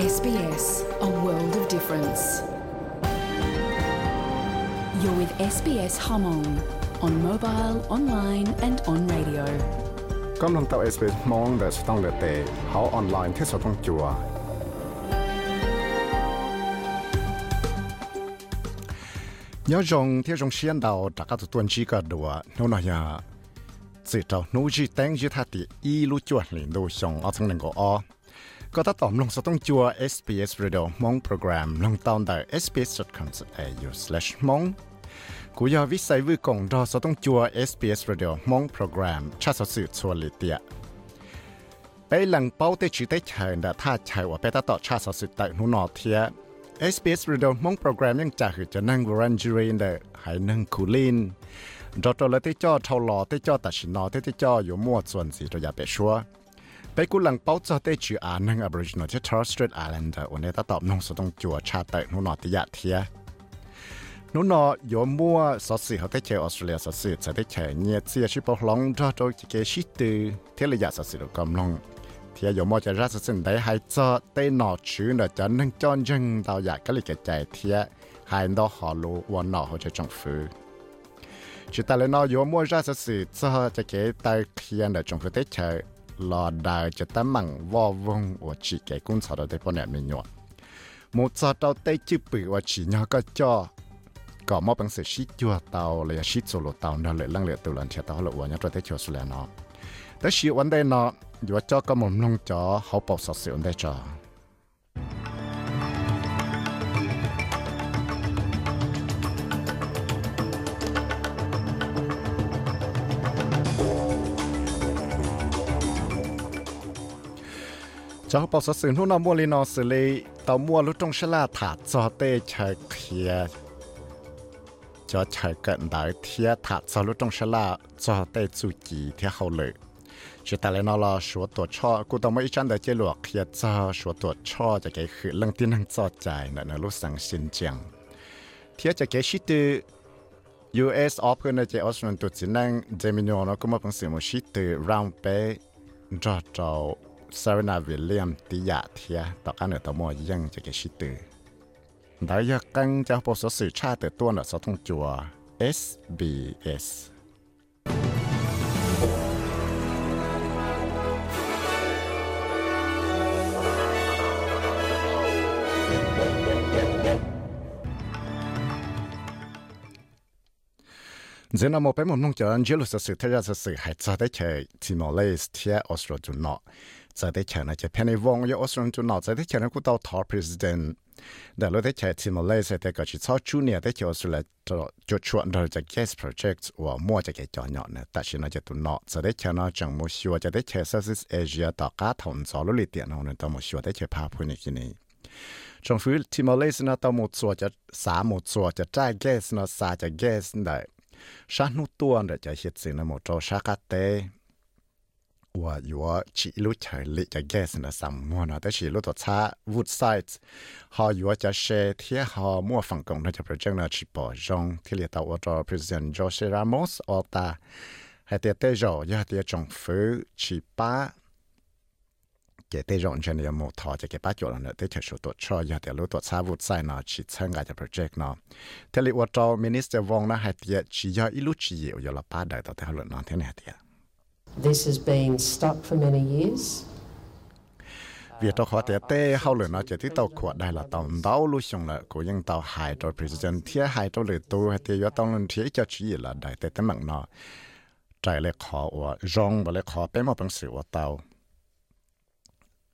SBS, a world of difference. You're with SBS Hmong on mobile, online, and on radio. กำลังตัว SBS มองเดสต้องเลเตเขาออนไลน์ที่สต้องจัวnhớ rằng theo trong xuyên đầu đã có tuần chỉ cả đùa nó nói ya chỉ trâu nó chỉ tên chỉ thà thì y lu chuột liền đồ xong ở trong này có o có ta Kota Tom long sotong jua SBS Radio Mong Program long town dai sbs.com.au/mong กูยาวิสัยวิกงรอสต้องจัว SBS Radio มองโปรแกรม ชาสสืบชวนลิเตียไปหลังเป้าเตชิเตเชิญดาท่าชายว่าไปตัดต่อชาสสืบแต่หนุนอเทีย SBS Radio มองโปรแกรมยังจะหือจะนั่งรันจูเรนเดอร์หายนั่งคูลินดอตโตเลติจอเท่าหล่อติจอตัดชินอติจออยู่มั่วส่วนสีระยะเปชัว ไปกูหลังเป้าจอที่ชื่ออ่านนั่ง Aboriginal ที่ Torres Strait Islander วันนี้ตาตอบนงสุดต้องจัวชาเตนูนอติยะเทียนูนออยู่มั่วสอสีเขาได้เจอออสเตรเลียสอสีจะได้เจอเนี่ยเสียชิปหลงจอตัวจะเกชิตือเที่ระยะสอสีเรากำลัง thì giờ mua cho ra sự sinh đấy hay cho tây nọ chữ là cho nên cho dân tao giả cái lịch cái chạy thì hay đó họ lú và nọ họ cho trong phủ chỉ ta lên nó giờ mua ra sự sự cho cho cái tay khiên là trong phủ tết chơi lò đào cho ta mẳng vo vong và chỉ cái cũng sao đó để bọn em mình nhọ một sao tao tay chữ bự và chỉ nhau có cho có một bằng sự shit chua tàu là shit sổ lộ tao nó lại lăng lệ tàu lần chia tàu lộ và nhau cho tới chua sổ lẻ nó tới shit vấn đề nó dù cho có một nông cho hậu bảo sợ sự vấn đề cho จะปอสสื่อทุนนมัวลีนอสือเลยต่อมัวลุตรงชลาถาจอเตชัยเคียจอชายกินได้เทียถาจอลุตรงชลาจอเตจูจีเทียเขาเลยจะแต่ละนอลชัวตัวช่อกูต้องไม่จันแต่เจลวกเคียจอชัวตัวช่อจะเกิคือเรื่องที่นั่งจอใจนะนะรู้สังสินเจียงเทียจะเกิชิตือ US ออฟเพื่อนเจออสเตรเลียตัวจีนังเจมิโนนก็มาเป็นสื่อมชิตือรัมเป้จอจอ Serena Williams tí dạ thia tỏ ăn ở tàu mò dân cho cái sĩ căng cho bộ số sự tra từ tuôn ở số thông chùa SBS. giờ nó một bé nông chợ anh chưa sự thay ra sự hại cho đấy chơi Timor Leste ở Australia จะได้เชิญจะเพียงในวงยออสเตรเลียจุนนอจะได้เชิญกูต่อทอประธานแต่เราได้เชิญทีมเลสเซียแก็ชิซอจูเนียได้เชิญออสเตรเลียจุดชวนเราจะแก้สโปรเจกต์ว่ามั่วจะแก่จอนเนาะนะแต่ชินจะตุนนอจะได้เชิญจังมุชัวจะได้เชิญเซอร์ซิสเอเชียต่อการถอนสอลุลิเตียนเอาเนี่ยต่อมุชัวได้เชิญพาพูนิกินีจงฟื้นทีมเลเซียนะต่อมุชัวจะสามมุชัวจะจ่ายแก้สนะสาจะแก้สได้ชานุตัวเนี่ยจะเห็ดสิ่งนั้นหมดเราชากาเต cho lời tu hay tiệt giờ tao lần thiệt cho chỉ là đại tê tê mặn nó trái lại khó và rong và lại khó bé mà bằng sự của tao อย่ามั่วจะเกจะคือเทียหลอดได้จะตั้งนอนยาขาดชียาแต่เพิ่งยมนรอที่เชิญทุสสุดถาสสุดส่วนจีหายจอจะกระมอหายจอจะใจว่าหลอดชื่อเต้นนั่งก็หมูนอจะชั่ววัคซีนจะเส้นคุณสเลนะกูเอาเตาจอเจกังจะใจว่าอยู่ This has been stuck for many years. Việc đó khó tế tế hậu lửa nó chỉ thích tàu của đại là tàu đau lưu xong là của những tàu hải cho president thiết hải cho lửa tu hay tế yếu tàu lần thiết cho chỉ là đại tế tế mạng nó. Trái lệ khó của rong và lệ khó bé một bằng sự của tàu.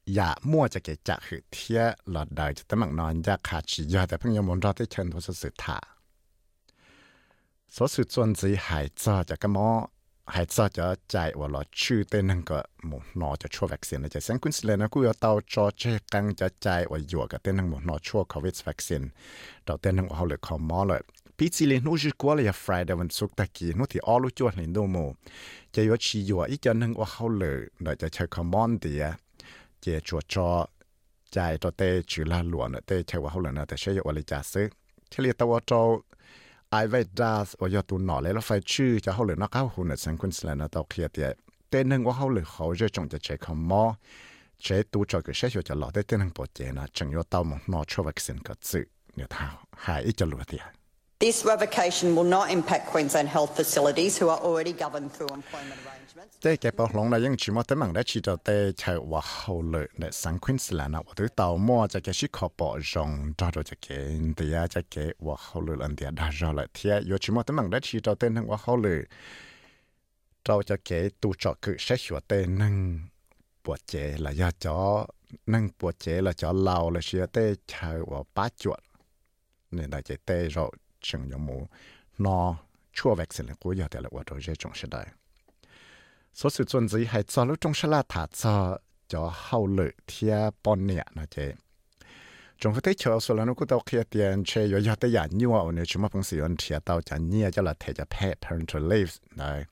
Dạ mua cho cái chạc hữu thiết là đại tế mạng nó dạ khá chỉ do tế phân nhau muốn ra tế chân thú sự thả. Số sự chuẩn gì hải cho cho cái mô 还早就在我老去的那个木脑就出 vaccine 了，就像昆士兰那个要到做这刚就在我有个的那木脑出 covid vaccine，到的那个后来靠毛了。ปีที่เลี้ยงนู้นก็เลยฟรายเดวันสุกตะกี้นู้นที่อ้อรู้จวนเลี้ยงดูมูจะยอชีอยู่อีกจะนึงว่าเขาเลยเดี๋จะใช้คมมอนเดียเจจวจอใจตัวเตชื่อลาหลวนเตใช้ว่าเขาเลยนะแต่ใช้ยอวลิจาซึที่เรียกตัวโจ ไอไวดาสว่ายตัหนอเลยแล้วไฟชื่อจะเขาเลยนักเข้าหุ่นเซนควินสแลนด์ตอเคียเตียเต้นหนึ่งว่าเขาเลยเขาจะจงจะเช็คำมอเช้ตัวจอยก็เช้ชัวจะหลอได้เต้นหนึ่งปวดเจนะจังยอเต้ามองนอชัววัคซีนก็ซื้อเนี่ยท้าหายอีจะรวยเดีย 这个保龙呢，因只么得忙的去到的才话后来的三昆士兰啊，我对到么这个是可保容，找到这个的呀，这个话后来人家打着了天，有只么得忙的去到的那话后来，找这个都找个谁学的能不接了要找能不接了找老了学的才话八脚，你那这的肉。 chừng nhóm mù nó chua vẹt xin là cố giờ thì là ở trong trong sẽ đây số sự chuẩn gì hay cho lúc trong sẽ là thả cho cho hậu lự thia bọn nè nó chế trong phải thấy chờ số lần nó tàu tao kia tiền chơi rồi giờ tới nhà nhiều ở chúng mà phong sử dụng thia tao chả nhia cho là thể cho turn to leaves này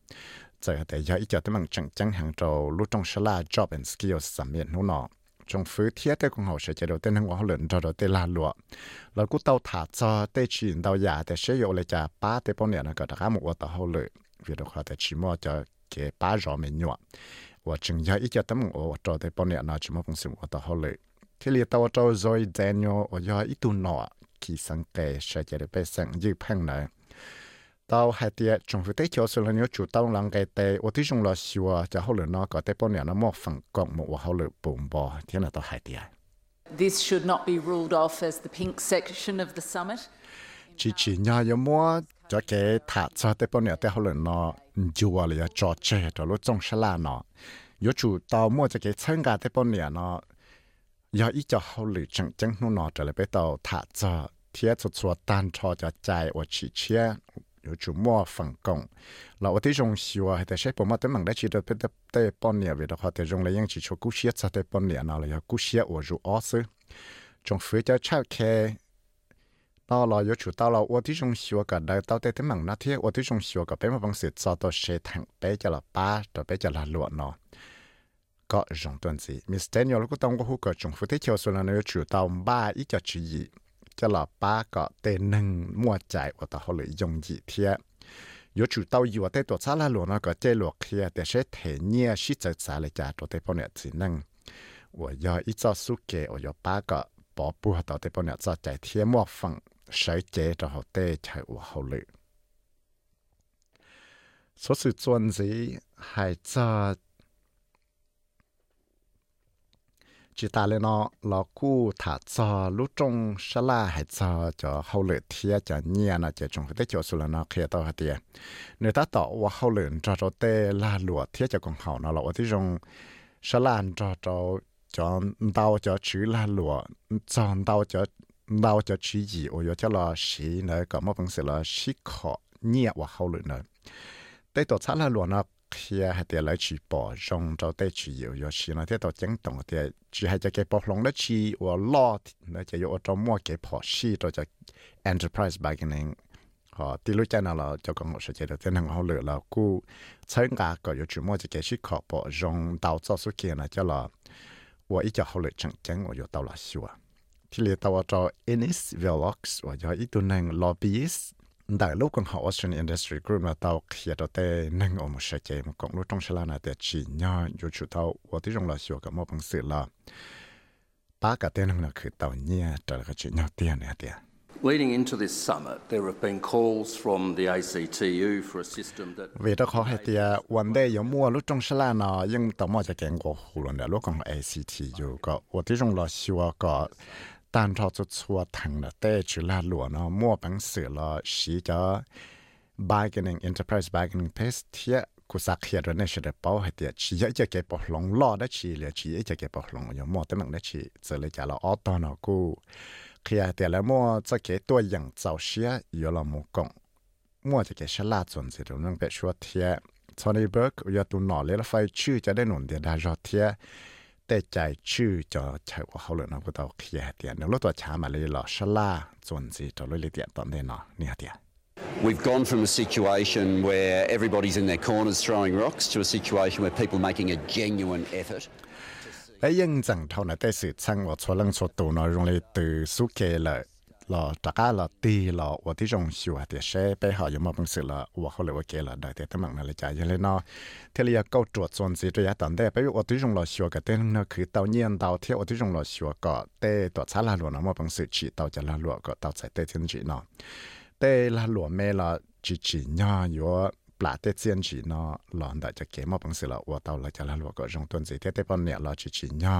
giờ thì giờ ít giờ tới mảng chẳng chẳng hàng trầu lúc trong sẽ là job and skills summit nó nọ trong phứ thiết tế cũng hồ sẽ chế đầu tên hàng hóa lợn cho đầu tiên là lụa. Là cú tàu thả cho tế chuyển tàu giả để sử dụng lại trả ba tế bao nhiêu nó có đã một tàu hồ lợn vì đó họ để chỉ mua cho cái ba rõ mình nhọ và chừng giờ ít cho tấm một cho tế bao nhiêu nó chỉ mua phong sự một tàu hồ lợn thế liệt tàu cho rồi Daniel và giờ ít tu nọ, khi sang kề sẽ chế được bé sang dư phăng này tao hai tia trong phía tây chiều là nhớ chủ tao lăng cái tây ở tí trong là xua cho hậu lửa nó có tây bao nhiêu nó một phần cộng một hậu lửa bùng bò thế là tao hai tia This should not be ruled off as the pink section of the summit. chỉ chỉ nhà 有么 cho cái thả cho tây bao nhiêu tây hậu lửa nó chùa là cho chơi cho lúc trong sala là nó có chủ tao mua cho cái chân gà tây bao nhiêu nó giờ ít cho hậu lửa chẳng chẳng nó nó trở lại bây tao thả cho thiết cho chùa tan cho cho chạy ở chỉ chia 有主摸分工，那我哋用笑啊，系啲部乜都问得起到不得得半年为的话，哋用嚟用起做古些才得半年啦，要古些我入二十，仲非咗出嘅。到了有主到了，我哋用笑个嚟到底啲问那天，我哋用笑个俾乜方式做到社堂俾咗啦巴，到俾咗啦落咯。 จะหลอป้าก็เตนึงมั่วใจว่าต่อเขาเลยยงจีเทียยชูเต้าอยู่วเตตัวซาลาหลวงก็เจหลวกเทียแต่เช้เทเนียชิจัดสาเลยจ่าตัวเตปเนี่ยสีนึ่งว่ายออีจอสุเกอยอป้าก็ปอปัวต่อเตปเนี่ยจอใจเทียมั่วฟังใช้เจต่อเขาเตใช้ว่าเขาเลยสุดสุจวนสีหาจอ chỉ ta lên nó là cu thả cho lúc trong sa la hay cho cho hậu lửa thia cho nhia nó cho trong cái chỗ số là nó kia tao hạt tiền nếu ta tỏ và hậu lửa cho cho tê la lụa thia cho con hậu nó là ở ที่ trong sa la cho cho cho đau cho chữ la lụa cho đau cho đau cho chữ gì ở cho là sĩ nữa có một phần sự là sĩ khó nhia và hậu lửa nữa tê tổ xã la lụa nó kia hay tiền lại chỉ bỏ trong cho tới chỉ yếu yếu chỉ nó thế đó chẳng động thì chỉ hay cho cái bỏ lòng đó chỉ và lo, nó chỉ yếu trong mua cái bỏ xí cho cho enterprise bargaining họ tí lúc chân nào là cho con họ sẽ chơi được thế nào họ lựa là cú chơi ngã có yếu chỉ mua cho cái xí khó bỏ trong đầu cho số kia là cho là và ít cho họ lựa chẳng chẳng và yếu tàu là xua à. thì lựa tàu cho Ennis Velox và cho ít tuần này lobbyist đại lúc còn họ Australian Industry Group là tàu kia đó tê nâng một sự chế một cộng lúc trong sẽ là để chỉ nhau dù chủ tàu và tí trong là sửa cả một bằng sự là ba cả tên là khử tàu nhẹ trở lại chỉ nhau tiền này tiền Leading into this summit, there have been calls from the ACTU for a system that vì đó khó hay thì vấn đề giống mua lúc trong sẽ là nó nhưng tàu mua cho kẹn của hồ luận lúc còn ACTU có và tí trong là sửa có ตานทอจะชัวถังละเต้จุลาหลัวเนาะมั่วปังเสือละสีจะบายกันเองเอ็นเตอร์ไพรส์บายกันเองเพสเทียกูสักเฮียรเนี่ยเฉลยเป้าให้เตียชี้จะเก็บปอหลงล่อได้ชี้เลยชี้จะเก็บปอหลงยมั่วแต่มันได้ชี้เจอเลยจะเราออตอนกูเคลียเตียแล้วมั่วจะเก็บตัวย่งเจ้าเชียยู่ลมุกมั่วจะเก็บฉาดส่วนสิตงนั้เป็นชัวเทียทอนนี่เบิกอยู่ตันอเลลไฟชื่อจะได้นุนเดียดาจอเทีย แต่ใจชื่อจะใช้ว่าเขาเลยนะก็ต้องเขียนเดียนแล้วตัวช้ามาเลยหล่อชลาจนสิจะเลยเดียตอนนี้เนาะเนี่ยเดีย We've gone from a situation where everybody's in their corners throwing rocks to a situation where people making a genuine effort. ไอ้ยังจังเท่านั้นแต่สื่อช่างว่าชัวลังชัวตัวเนาะรงเลยตือสุเกเลย là trả cá là tì là và tí trong sửa thì sẽ bây họ dùng một bằng sự là và họ lại kia là đại tiết tâm mạng là chạy cho nên nó thế là câu chuột xuân gì cho giá tận đây bây giờ tí trong là sửa cái tên nó cứ tàu nhiên tàu theo tí trong là sửa có tê tọa xã là lụa nó một bằng sự chỉ tàu chả là lụa có tàu chạy tê thiên chỉ nó tê là lụa mê là chỉ chỉ nhỏ yếu ปลาเตเซียนฉีนอหลอนแต่จะเกมอบังสือละวัวเตาละจะละลวกก็จงต้นสีเทเตปอนเนี่ยเราฉีฉีนยอ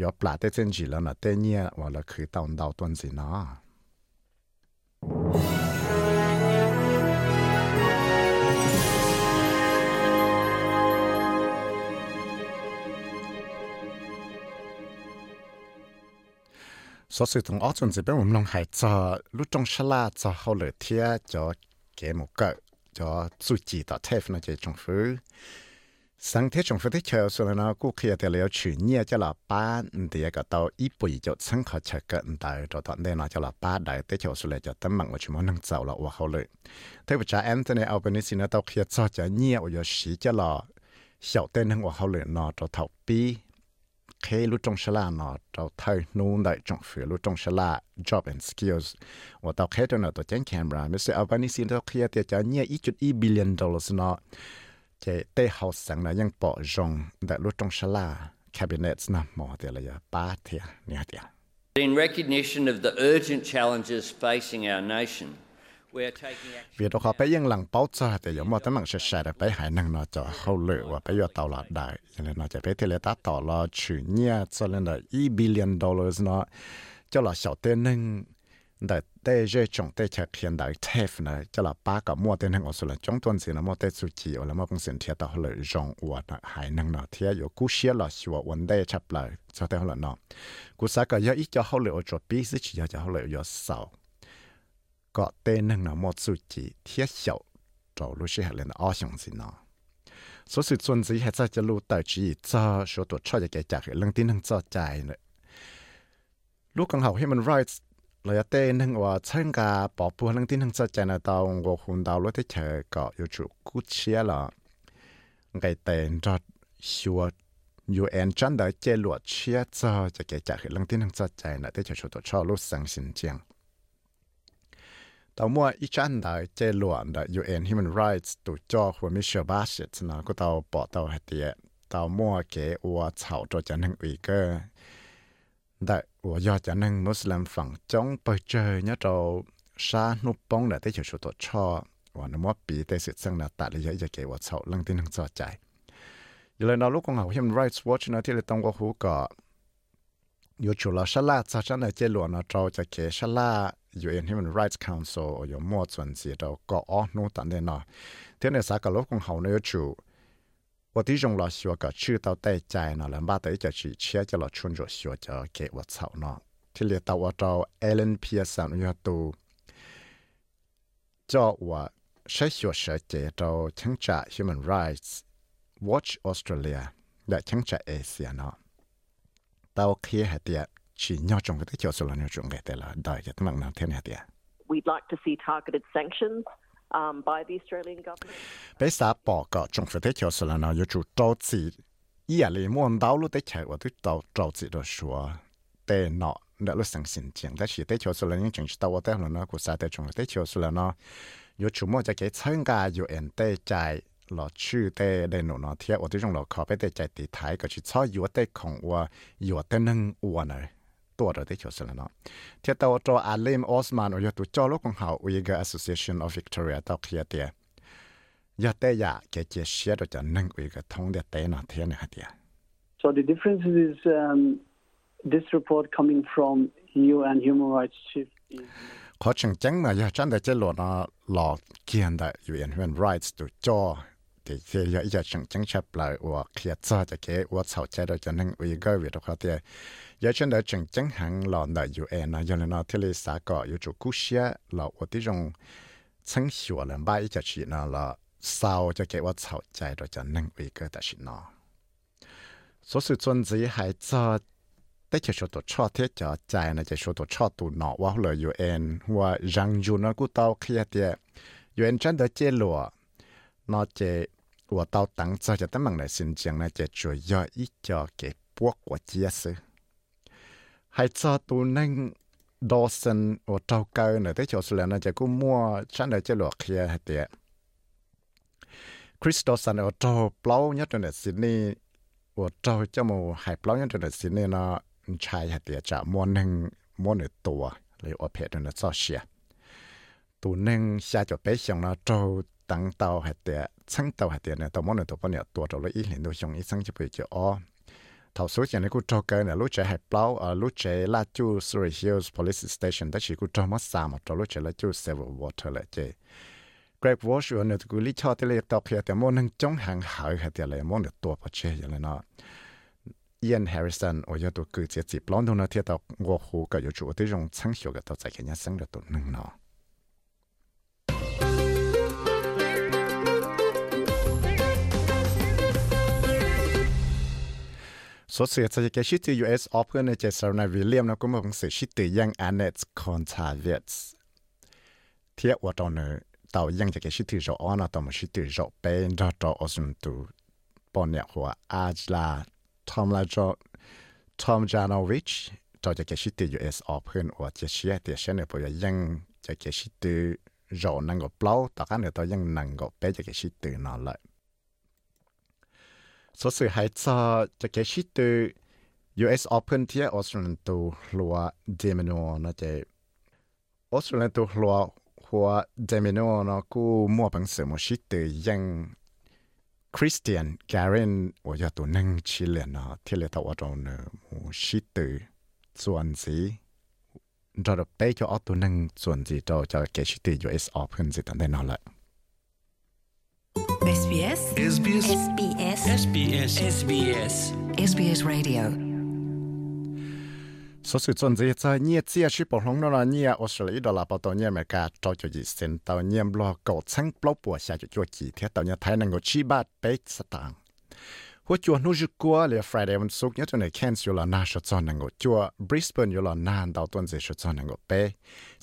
有ปลาเตเจียนจีแล้วนะเตเนี่ยว่าเราคือเตาเตาต้นสิเนาะ số sự thằng ớt chuẩn bị bên mình hay cho lúc trong sala la cho hậu lửa thia cho cái một cỡ cho suy chỉ tạo thêm nó chỉ trong phứ sáng thế trong phứ thế chờ số nó cũng kia thì liệu chuyển nhẹ cho là ba thì cái tàu ít bụi cho sáng khó chờ cái đại cho tận đây nó cho là ba đại thế chờ số lại cho tấm bằng của chúng mình nâng giàu là hậu lửa thế bây giờ Anthony Albanese nó tàu kia cho cho nhẹ ở sĩ cho là 小店能我好了，那就投币 khi lúc trong sala nó tao thay nôn đại trong phía lúc trong sala job and skills và tao khi đó nó tao chén camera Mr. Albanese tao khi thì cho nhẹ ít chút ít billion dollars nó chế tê học sáng là ยังปอรงแต่รู้ตรงชลา cabinet นะหมอเดียเลยป้าเทียเนี่ยเดีย In recognition of the urgent challenges facing our nation, we are taking action. วิธีขอไปยังหลังเป้าจ่าแต่ยังมอตั้งหลังเฉยๆไปหายนังนอจอเข้าเลยว่าไปยอดเตาหลอดได้ยังเลยนอจะไปเทเลตัดต่อรอชื่อเนี่ยจะเลยนอ e billion dollars เนาะเจ้าหลอดเฉาเต้นหนึ่ง ขียนได้เทฟนะจะละป้ากับมัวเต้นหังอสุลจงต้นสินะมัวได้สุจีแล้วมัวเป็นสิ่งที่ต่อเลยจงอวดหายนังเนาะที่อยู่กูเชียละชัววันได้ชับเลยจะได้หัวเนาะกูสักก็ยังอีกจะเขาเลยอจปีสิจีจะเขาเลยยอเสา có tên năng nó một số chỉ thiết hiệu trâu lúc sẽ lên ở xong gì nó số sự chuẩn gì hay cho cho lúc tới chỉ cho số tuổi cho cái trả cái lăng tin năng cho chạy nữa lúc còn học human rights เราจะเต้นทั้งว่าเชินกับปอบปูทั้งที่ทั้งจะเจนตองว่าคุณดาวรถที่เธอก็อยู่จุกุเชียละไงเต้นจอดชัวยูเอ็นจันได้เจลวดเชียจอจะแกิดจากหลังที่ทั้งจะเจนที่เธอชุดชอบรู้สังสินเจียงต่อเมื่ออีจันได้เจลวดได้ยูเอ็น Human Rights ตัวจอหัวมิเชลบาสเชตนะก็เตาปอเตาเฮเตียต่อเมื่อเกว่าเฉาตัวจันทังอุยเกอร์ ได้ว่าอยากจะนั่งมุสลิมฝั่งจงไปเจอเนี่ยเราชาหนุปองเนี่ยได้เฉยตัวชอวันนั้นว่าปีแต่สุดสั้นาตัดเลยจะเกี่ยวกับเสาลงที่นั่งจอใจอยู่เลยเราลูกของเรา Human Rights Watch นะที่เราต้องว่าหูก็อยู่ชุลชลาซาชันี่ยเจลวนเราจะเกชลาอยู่เอ็น Human Rights Council อยู่มั่วส่วนสีเราก็อ๋อนู่นตันเนาะที่ในสากลูกของเขาเนี่ยอยู่ 我弟兄老说个去到带在呢，人把带着去切就了穿着说就给我操呢，ที่เรียกตัวเรา Ellen Pearson อยู่ตัว叫我ใช้学学姐到听着 Human Rights Watch Australia และ听着 Asia เนาะ到เคลียร์เดีย chỉ nhau trong cái chỗ số là nhau trong cái thế là đợi cho tấm nào thế này thì We'd like to see targeted sanctions um, by the Australian government. Besa ราได้ชดแล้วเนาะเที่ยวตัวจออาเลมออสมานอยตัวจอลูกของเขาวิก Association of Victoria ตัวเขียเตียยาเตยาเกเจเชียตัวจะนั่งวิกทงเดียเตนะเทียนฮะเตีย So the difference is um, this report coming from UN Human Rights Chief ขอจังจังมาอย่าจันได้เจหลอนะหลอกเกียนได้ UN Human Rights ตัวจอ เสียอีกจังจังชับลยว่าเคลียดซอจะเกว่าชสาใจเราจะนั่งวิ่งก็วิ่งเขกเตียยาชนเดจังจังหังหลอนได้อยูเอ็นนะยูเอ็นนอที่เลสาก็อยู่จุกุเชียหลอว่าที่จงชังชัวเลยบ้าอีจะชีนอละเสาวจะเกว่าชสาใจเราจะนั่งวิ่งก็แต่ชินอสุดสุดจนสีหายจ้าแต่จะชดตัวชอเทียจอใจนะจะชดตัวชอตัวหนอว่าเลยยูเอ็นว่ายังอยู่นะกูเตาเคลียร์เตียอยูเอ็นจันเดเจลัว nó chế của tao tặng cho cho tấm bằng này xin chẳng này chế chủ do ít cho cái buộc của chia sư hãy cho tụ năng đo sinh ở trâu cơ nữa tới chỗ sư là nó chế cũng mua chẳng để chế luộc kia hạt tiệt Chris Dawson ở trâu plau nhất trong này Sydney ở trâu cho mù hải plau nhất trong này Sydney nó chạy hạt tiệt chả mua năng mua nửa tuổi lấy ở phe trong này sao xia. Tụ năng xa cho bé xong nó trâu tăng tàu hạt tiền tăng tàu hạt tiền này tàu món này tàu bao nhiêu tuổi rồi ít liền đâu dùng ít sáng chỉ bị kiểu thầu số tiền này cũng cho cái này lúc trẻ hạt bao lúc trẻ là chú Surrey Hills Police Station đó chỉ cũng cho mất xa mà cho lúc trẻ là chú Silver Water là chứ Greg Walsh ở nơi cũng lý cho tới lấy tàu kia thì món năng chống hàng hở hạt tiền này món được tuổi bao chế vậy nó Ian Harrison tôi cứ chỉ chỉ blond nó thiệt tàu ngô hồ cái chỗ tôi dùng sáng hiệu cái tàu cái nhà sáng được tôi năng nào så ser jag att jag sitter i US och på när jag ser när vi lämnar kommer hon se sitter jag annat kontaviets. Tia åt hon nu tao yang jag sitter så ana tao man sitter så ben då då och som du bonja hoa ajla tom la jo tom janovich จอจะเกชิตยูเอสออกเพื่อนว่าจะเชียเตียเชนเนี่ยพอยังจะเกชิตรอนังก็เปล่าแต่กันเนี่ยตัวยังนังก็เป๊ะจะเกชิตนอนเลย สสื่อหายซอจะเกชิตือ US Open ที่ออสเตรเลียตัวหัวเดมินอนะเจออสเตรเลียตัวหัวหัวเดมินอนะกูมัวปังเสือมชิตือยังคริสเตียนแกเรนโอ้ยตัวนั่งชิเลนนะที่เลตาวตรงเนมชิตือส่วนสีเราไป้จะออตัวนั่งส่วนสีเราจะเกชิตือ US Open สิตันได้นอนละ SBS SBS SBS SBS SBS SBS Radio สสุดสนใจจะเนียเจียชิปหลงนราเนียออสเตรเลียดอลลาร์ปตเนียอเมริกาจอยจีเซนตเนียมรอกดสังปลอบปัวชาจุจัวจีเทียตเนียไทยนังกชีบาทเป๊กสตางหัวจัวนูจุกัวเลยฟรายเดย์วันศุกร์เนี่ยตัวในแคนส์ยูลานาชดซอนนังกจัวบริสเบนยูลานานดาวตันเซชดซอนนังกเป๊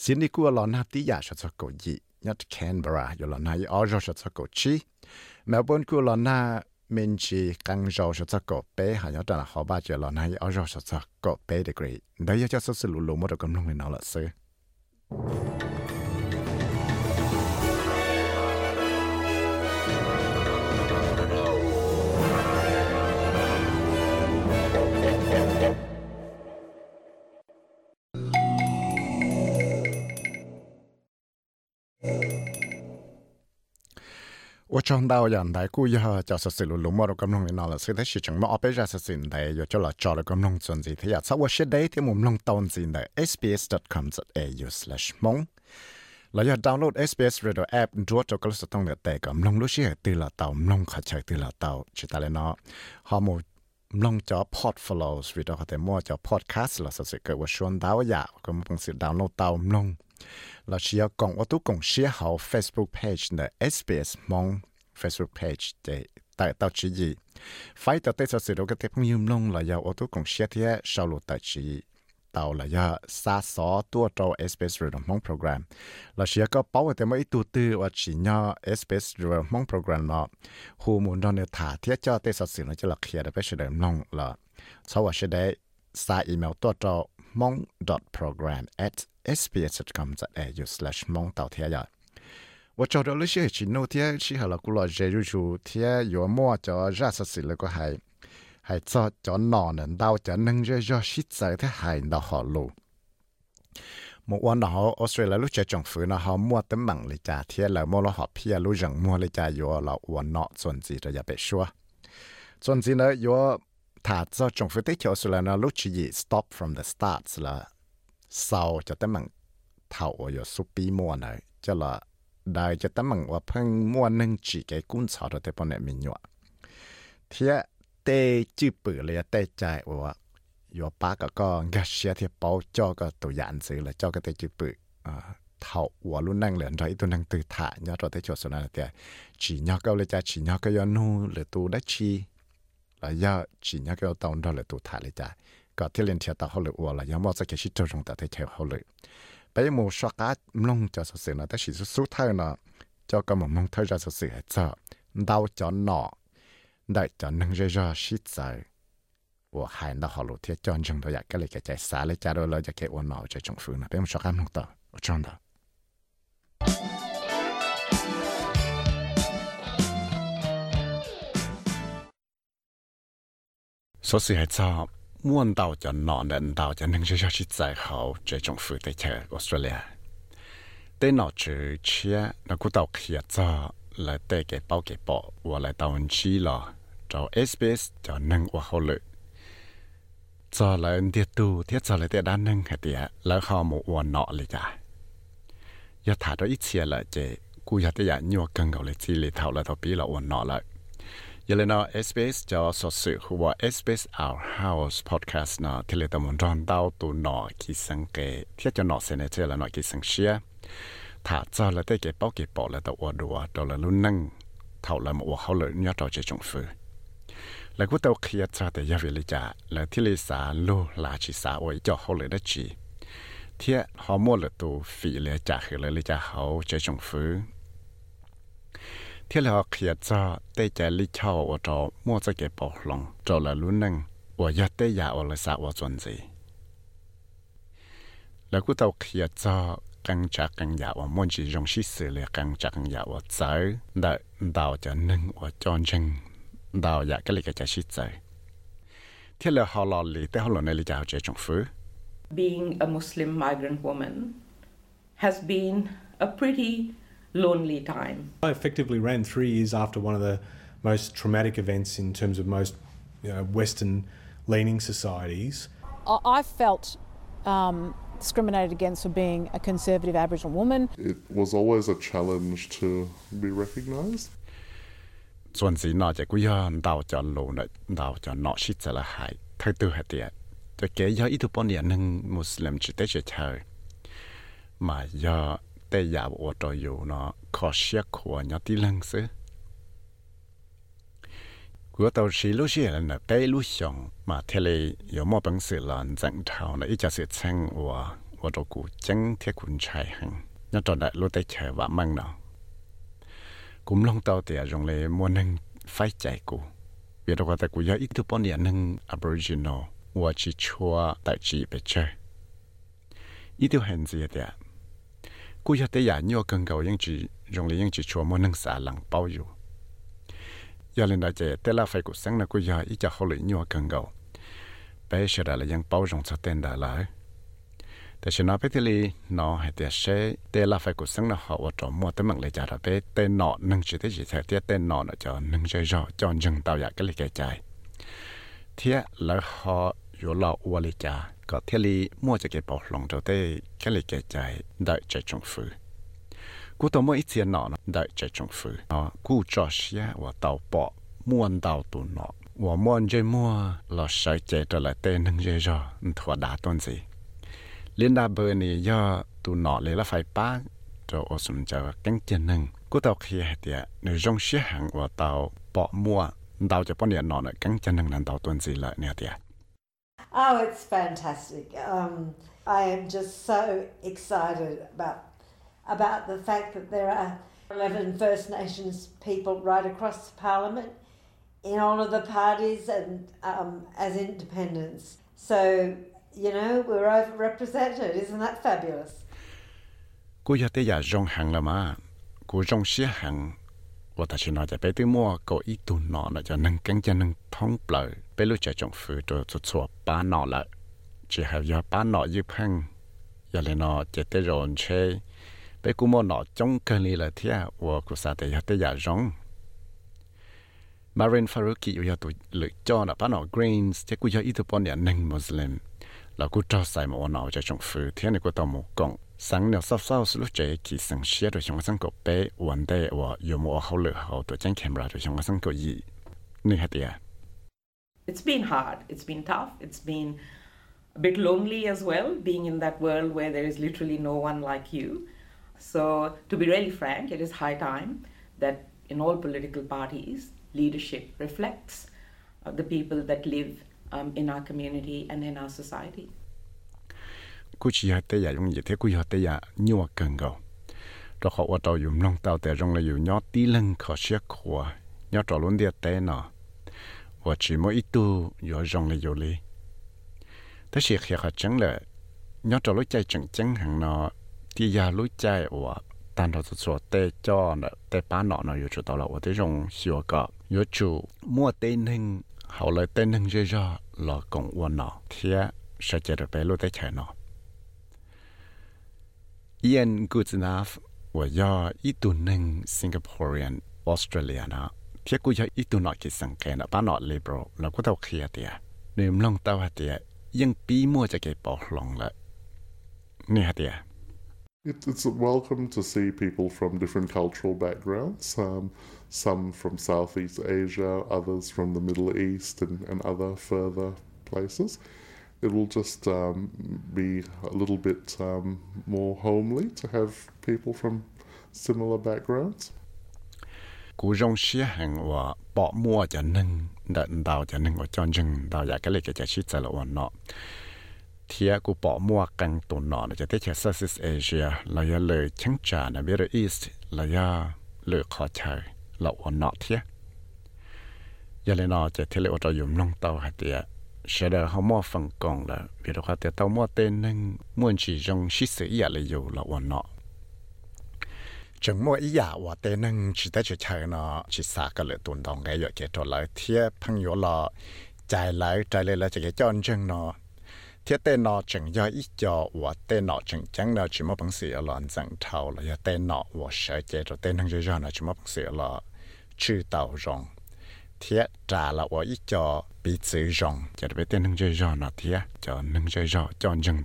สินดีกัวลานาติยาชดซอนกยี ยัดแคนเบราอยู่ละนายออจชะสะกชีเมลเบินกูละนามินชีกังจอชะสะกเปหายอดละฮอบาเจลอนายออจชะสะกเปเดกรีได้ยะจะสะสลุโลมดกำลังในนอละเซ 我trong đầu nhận đại cú giờ cho sự sự lũ mò cầm nông nó là sự thế sự chẳng mà ở bên ra sự sự này giờ cho là cho là cầm nông chuẩn gì thế à sau tôi sẽ đấy thì mồm nông tàu gì này sbs.com.au/mong là giờ download SBS Radio app đưa cho các sự thông để tại cầm nông lúc sẽ từ là tàu nông khởi chạy từ là tàu chỉ ta lên nó họ một nông cho portfolios vì đó có thể mua cho podcast là sự sự cái 我选到呀，咁公司 download 到nông เราเชียกองว่าทุกงเชียเขา Facebook page ใน SBS มอง Facebook page เจแต่ต่อชีจีไฟต่อเตะสื่อเราก็เตะพงยืมลงเราอยากว่าทุกงเชียที่ชาวโลตัดชีต่าละยะซาซอตัวเราเอสเปซเรื่มองโปรแกรมเราเชียก็เป้าแต่ไม่ตัวตื้อว่าชิญาเอสเปซเรื่มองโปรแกรมเนาะฮูมุนดอนเนถาเทียเจ้าเตสสินจะหลักเขียนไปเฉลิมน้องละสวัสดีได้สายอีเมลตัวเรามอง .program at sbs.com.au/mongtaotia 我找到那些去弄天，去好了古老热入处天，有么叫热死死了个还还早叫哪能到叫能热热实在的还那好路。một quan họ Australia lúc chơi trọng phứ nó họ mua tấm bằng lịch trả thế là mua nó họ pia lúc rằng mua lịch trả yo là quan nọ chuẩn gì rồi giờ bị xua. Chuẩn gì nữa? Yo thả cho trọng phứ tới chỗ Australia nó lúc chỉ gì stop from the start là เศร้าจะต้องมังเท่าอยู่สุปีมัวหน่อยจะละได้จะต้องมังว่าเพิ่งมัวนึ่งจีแกกุ้นสาวแต่ปนเนี่ยมีหยวเทียเตจืบอปือเลยเตใจว่าอยู่ป้าก็ก็เงียเชียเทียเป่าจอก็ตัวยานซื้อแล้วจอก็เตจืบอปืออ่าเท่าหัวรุ่นนั่งเหลือนไรตัวนั่งตื่นถ่ายยอดเราได้จดสนาแต่ฉีนยอก็เลยจะฉีนยอก็ย้อนนู่หรือตัวได้ชีแล้วยอดฉีนยอก็ต้องตอเราหรืตัวถ่ายเลยจ้ะ nhọ thì tê chữ bự là tê chạy và yo ba cái con cái xe thì bảo cho cái tổ dạng sự là cho cái tê chữ bự à thầu và luôn năng lượng rồi tôi năng từ thả nhớ rồi thế chỗ số này là chỉ nhớ câu là chỉ nhớ cái yo nu là tu đã chi là do chỉ nhớ cái tàu đó là tu thả là cha có thể liên thiệt tao hậu lực và là do mọi cái sự trong ta thấy theo hậu lực bây một số cá lông cho sự sự nó ta chỉ số thay nó cho cái một mong thay ra sự sự cho đau cho nọ đại cho nâng ra ra shit dài 我喊到好路贴战争都要个里个在啥里加入了就给我脑这种风呢，别么说干弄到我真的。所以系就 muốn tàu cho nọ nên tàu cho nên cho chỉ giải hậu cho trong phụ tế cho Australia tế nọ chữ chia nó cũng tàu khía cho là tế cái bảo cái bỏ và là tàu anh chi lò cho SBS cho nâng và hậu lực cho là anh tiết tu thiết cho là tiết đa nâng hay tiết là họ một và nọ lại cả giờ thả đó ít chia là chế cú giờ tiết giờ nhiều cần gạo lại chi lại thảo là thảo bí là và nọ lại เลนอ SBS จะสดสื่อหัว SBS Our House Podcast นะที่เลตมนรอนดาวตัวนอคิสังเกที่จะนอเซเนเจอละนอคิสังเชียถ้าเจะละได้เก็บปอกเก็บปอละตัวดัวตัวละลุ่นนั่งเท่าละมัวเขาเลยยอดต่อเจจงฟืแล้วก็ตัวเคลียร์จะแต่ยาวิลิจาแล้วที่เลสาลูลาชิสาไว้จ่อเขาเลยได้จีเที่ยฮอร์โมนละตัวฝีเลยจากคือเลยลิจาเขาเจจงฟื ที่เราเขียจ้ด้ใจลิเช่าว่าจอมั่วจะเก็บปอกลงจอละลุ้นนึงว่าอยากได้ยาอลสะว่าจนสิแล้วกูต้องเขียจ้ากังจากกังยาว่ามันจีจงชิสือเลยกังจากกังยาว่าเจอได้ดาวจะนึงว่าจอนชงดาวอยากก็เลยก็จะชิดใจที่เราหาลล์ลีแต่ฮอลล์ในลิจะเอาใจจงฟื้ Being a Muslim migrant woman has been a pretty lonely time. I effectively ran three years after one of the most traumatic events in terms of most you know, Western leaning societies. I felt um, discriminated against for being a conservative Aboriginal woman. It was always a challenge to be recognised. tê giả bộ trò dù nó khó xếp của nhỏ tí lăng sư của tàu sĩ lúc xưa là tê lúc xong mà thế lì yếu mô bằng sự là dân thảo là ít cho sự chăng của của đồ cụ chăng thiết quân trai hằng nó trò đại lúc tê chờ và măng nào cũng long tàu tìa dùng lệ mua nâng phải chạy cụ vì đó có thể cụ do ít thứ bọn điện nâng aboriginal và chỉ chua tại chỉ bề chơi ít thứ hành gì tìa ะไฟกูสังนะกูอยากอีจะเขาเลยโยกันเก่าไปเชื่อได้ยังเป้ารงจะเต้นได้เลยแต่ฉันเอาไปที่ลีนอให้เตียเชแต่ละไฟกูสังนะเขาว่าจอมัวแต่มังเลยจะรับไปเต้นนอหนึ่งจีได้จีแท้เตียเต้นนอนะจอหนึ่งใจรอจอนยังเตาอยากก็เลยแก่ใจเทียแล้วเขาอยู่รออวลิจา ก็เทลีมั่วจะเก็บปอกลงเจ้าเต้แค่เลยแก่ใจได้ใจจงฟื้กูตัวมั่วอีเจียนหนอได้ใจจงฟื้เนาะกูจอเชียว่าเตาปอม่วนเตาตุนเนาะว่าม่วนใจมั่วเราใช้ใจตัวละเต้นึงใจรอถั่วดาต้นสิเลียนดาเบอร์นี่ย่อตุนเนาะเลยละไฟป้าจะอสมจะกังเจนนึงกูเตาเคียเดียในจงเชียหังว่าเตาปอมั่วเตาจะป้อนเนี่ยนอนกังเจนนึงนั้นเตาต้นสิละเนี่ยเดีย Oh, it's fantastic. Um, I am just so excited about about the fact that there are 11 First Nations people right across Parliament in all of the parties and um, as independents. So, you know, we're overrepresented. Isn't that fabulous? Cô. bé lúc chạy trong phu cho cho cho ba nọ lại chỉ hào giờ ba nọ như phăng giờ lên nọ chạy tới rồi chơi bé cũng muốn nọ trong cơn lì là thế à và cũng sao để giờ tới giờ rong Marin Faruqi yêu tụi lựa cho là ba nọ greens thế cũng giờ ít bọn nhà nâng Muslim. Là cũng cho xài một nọ chạy trong phu thế này cũng tao một con sáng nào sau sau lúc chạy kỳ sáng xe rồi chúng sang cổ bé vấn đề và dùng một hậu lựa hậu tụi chân camera rồi chúng sang cổ gì. Nên hết đi it's been hard, it's been tough, it's been a bit lonely as well, being in that world where there is literally no one like you. So, to be really frank, it is high time that in all political parties, leadership reflects uh, the people that live um, in our community and in our society. Kuchi ya ya tàu là tí lưng trò luôn tế. 我只么一度有用了有哩。但是khi họ chẳng là nhớ cho lối chạy chẳng chẳng hàng nó thì giờ lối chạy của tan đó số tê cho nó tê bán nó nó 有主到了我的用小个有主莫tên hình hậu lại tên hình chơi ra là cùng quân nó thì sẽ chạy được bé lối tê chạy nó Ian good enough 我要一度能 Singaporean Australia นะที่กูจะอีตัวหน่อยกิสังเกตนะป้าหน่อย liberal แล้วก็เท่าเคลียเดียนื่มลงเต้าเดียยังปีมัวจะเก็บปอกลงละนี่ฮะเดีย It, it's welcome to see people from different cultural backgrounds, um, some from Southeast Asia, others from the Middle East, and, and other further places. It will just um, be a little bit um, more homely to have people from similar backgrounds. กูยงเชี่ยหังว่าปอมัวจะหนึ่งเดินดาวจะหนึ่งว่าจอนจึงดาวอยากก็เลยจะชิดจะละวันเนาะเทียกูปอมัวกังตุนนอนจะได้เชสซิสเอเชียเรายเลยชังจานะเบรอีสเรายเลยขอเชยละวันเนาะเทียยาเลนอจะเทเลอตอยุมองเตาหาเตียเชดเฮามัวฟังกองละเบรก็เตียเตามัวเตนหนึ่งม่วนชีจงชิสเอียเลยอยู่ละวันเนาะ อ chừng mua ý giả và tên nâng chỉ tới chỉ chơi nó chỉ xa cái lựa tuần đồng cái rồi cái trò lại thiết phăng yếu lọ chạy lại chạy lại là chỉ cái chọn chừng nó thiết tên nó chừng do ít cho và tên nó chừng chẳng nó chỉ mua bằng sự là chẳng thầu là tên nó và sợ cái rồi tên nâng cho cho nó chỉ mua bằng sự là chữ tàu rong thiết trả là và ít cho bị chữ rong chỉ để tên nâng cho cho nó thiết cho nâng cho cho chọn chừng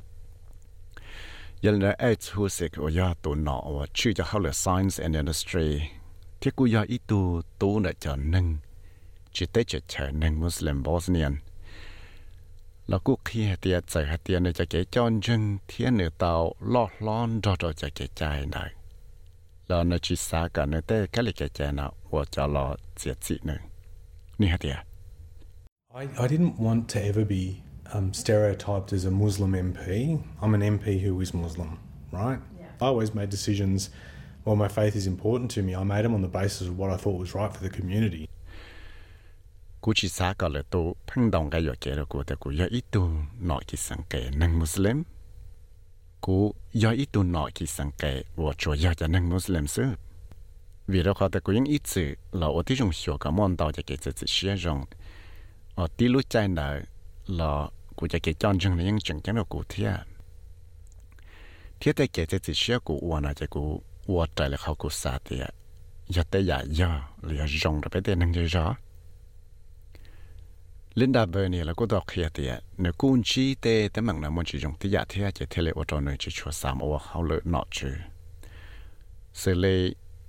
ยันเลยไอ้ทูสิกว่ายาตัวหนอว่าชื่อจะเข้าเลย science and industry ที่กูยาอีตัวตัวเนี่ยจะนึ่งจิตเตจะเฉยนึ่งมุสลิมบอสเนียนแล้วกูขี้เตียใจเตียนจะเกจอนจึงเทียนเนือเตาลอดล้อนจอจอจะเกใจได้แล้วในจิสากันเนื้อเต้ก็เลยเกใจนะว่าจะรอเสียจิหนึ่งนี่ฮะเตีย I, I didn't want to ever be um, stereotyped as a Muslim MP. I'm an MP who is Muslim, right? Yeah. I always made decisions. Well, my faith is important to me. I made them on the basis of what I thought was right for the community. Gucci saka le to pengdong ga yoke ro ko te ku ya itu no ki sang ke nang muslim ku ya itu no ki sang ke wo cho ya ja nang muslim se vì đó họ ta cũng ít sự là ở ti trường sửa cả món dao cho ke ze sự sử zhong ở tí lu chạy na. าวจะเกิดจะเสียจงอ๋อที่รู้ใจหน่อย là cụจะเกจอนจังเลยยังจังจังเรากูเทียเทียแต่เกจะติเชียกูอวนะจะกูอวใจเลยเขากูสาเตียอย่าแต่อย่าย่อหรือจงเ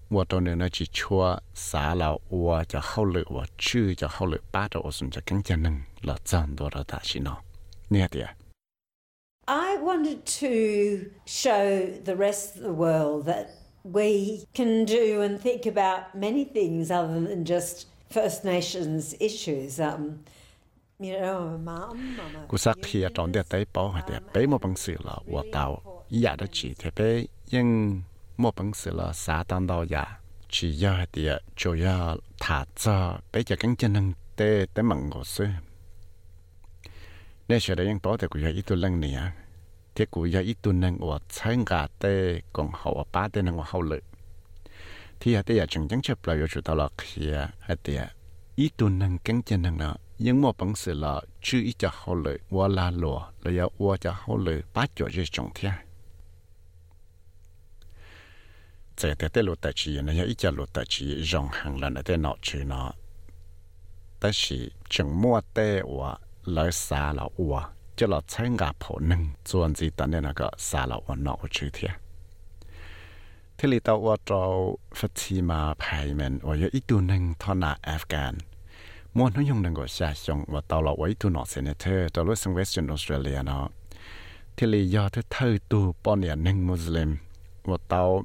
我到那那去车啥了，我就好了，我去就好了，巴着我孙就更加能了，真多了大些呢，你的。I wanted to show the rest of the world that we can do and think about many things other than just First Nations issues. Um, you know, mom, cô sắc khi ở trong địa tế bảo hệ địa bế một bằng sự là của tàu, ý dạ đã chỉ thế bế nhưng 莫本事了啥当到呀？chỉ dạ. do hai tiệt chủ do thả cho bây giờ cánh chân năng tê tới mặn ngộ sư nên sẽ để bảo bỏ thì của ít tuần năng nè thì của ít tuần năng của sáng gà tê còn hậu ba tê năng của hậu lự. Thì hai là chẳng chẳng chấp lại chủ tao là kia hai tiệt ít tuần năng cánh chân năng nọ. Nhưng mà bằng sự là chưa ít cho hậu lực qua la lùa là do qua cho hậu lực, ba chỗ chỉ trọng thiên thế thế thế lột chỉ này ít chả lột tài chỉ dòng hàng lần thế nọ chứ nó ta chỉ chẳng mua tê và lời xa là ua. Cho là thấy ngà phổ nâng chuẩn gì ta nên là cái xa là ua nọ chứ thiệt thế lý tao ua trâu phát chi mà phải mình và yếu ít tu nâng thọ là Afghan. Muốn nó dùng nâng gọi xa xong và tao là ấy tu nọ senator tao lúc sang Western Australia nó thế lý do thế thơ tu bọn nhà nâng Muslim. Và tao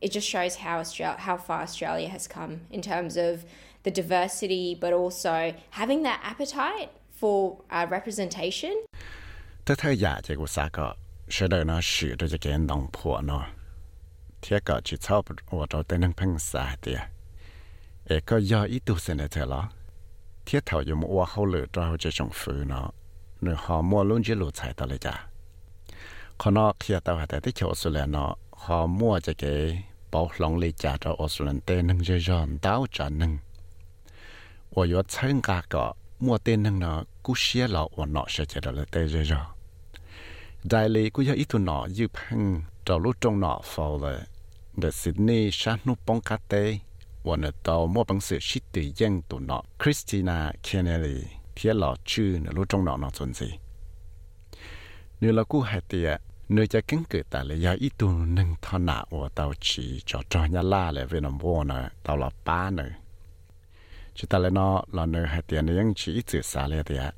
it just shows how Australia, how far Australia has come in terms of the diversity, but also having that appetite for uh, representation. Thế nó sử được cái đồng phụ nó. Thế có chỉ sau ở trong tên năng phăng xã thì, ấy có do ý tu sinh thế là, thế dùng mua hậu lửa cho hậu chế nó, rồi họ mua luôn chỉ lúa chạy tới lấy cả. Còn nó khi tao hạt tại cái chỗ xưa là nó họ mua cái bảo lòng lấy trả cho Australia tên nâng dây dọn trả nâng. Và yếu chân cả cả mua tên nâng nó, cú xia lọ và nọ sẽ là tên dây đại lý cú yếu ít tu nọ như phăng lúc trong nọ là the Sydney sát nút bóng cá tê mua bằng sự shit tự dân tu nọ Christina Kennedy thiết lọ chư nợ lúc trong nọ chuẩn gì. Nếu là cú hạt tiền nơi cha kính cửa ta là do ít tu nâng thọ nạ của tàu chỉ cho cho nhà la là về nằm vô nè tàu là ba nè chứ ta là nó là nơi hai tiền này vẫn chỉ ít chữ xa là thì ạ.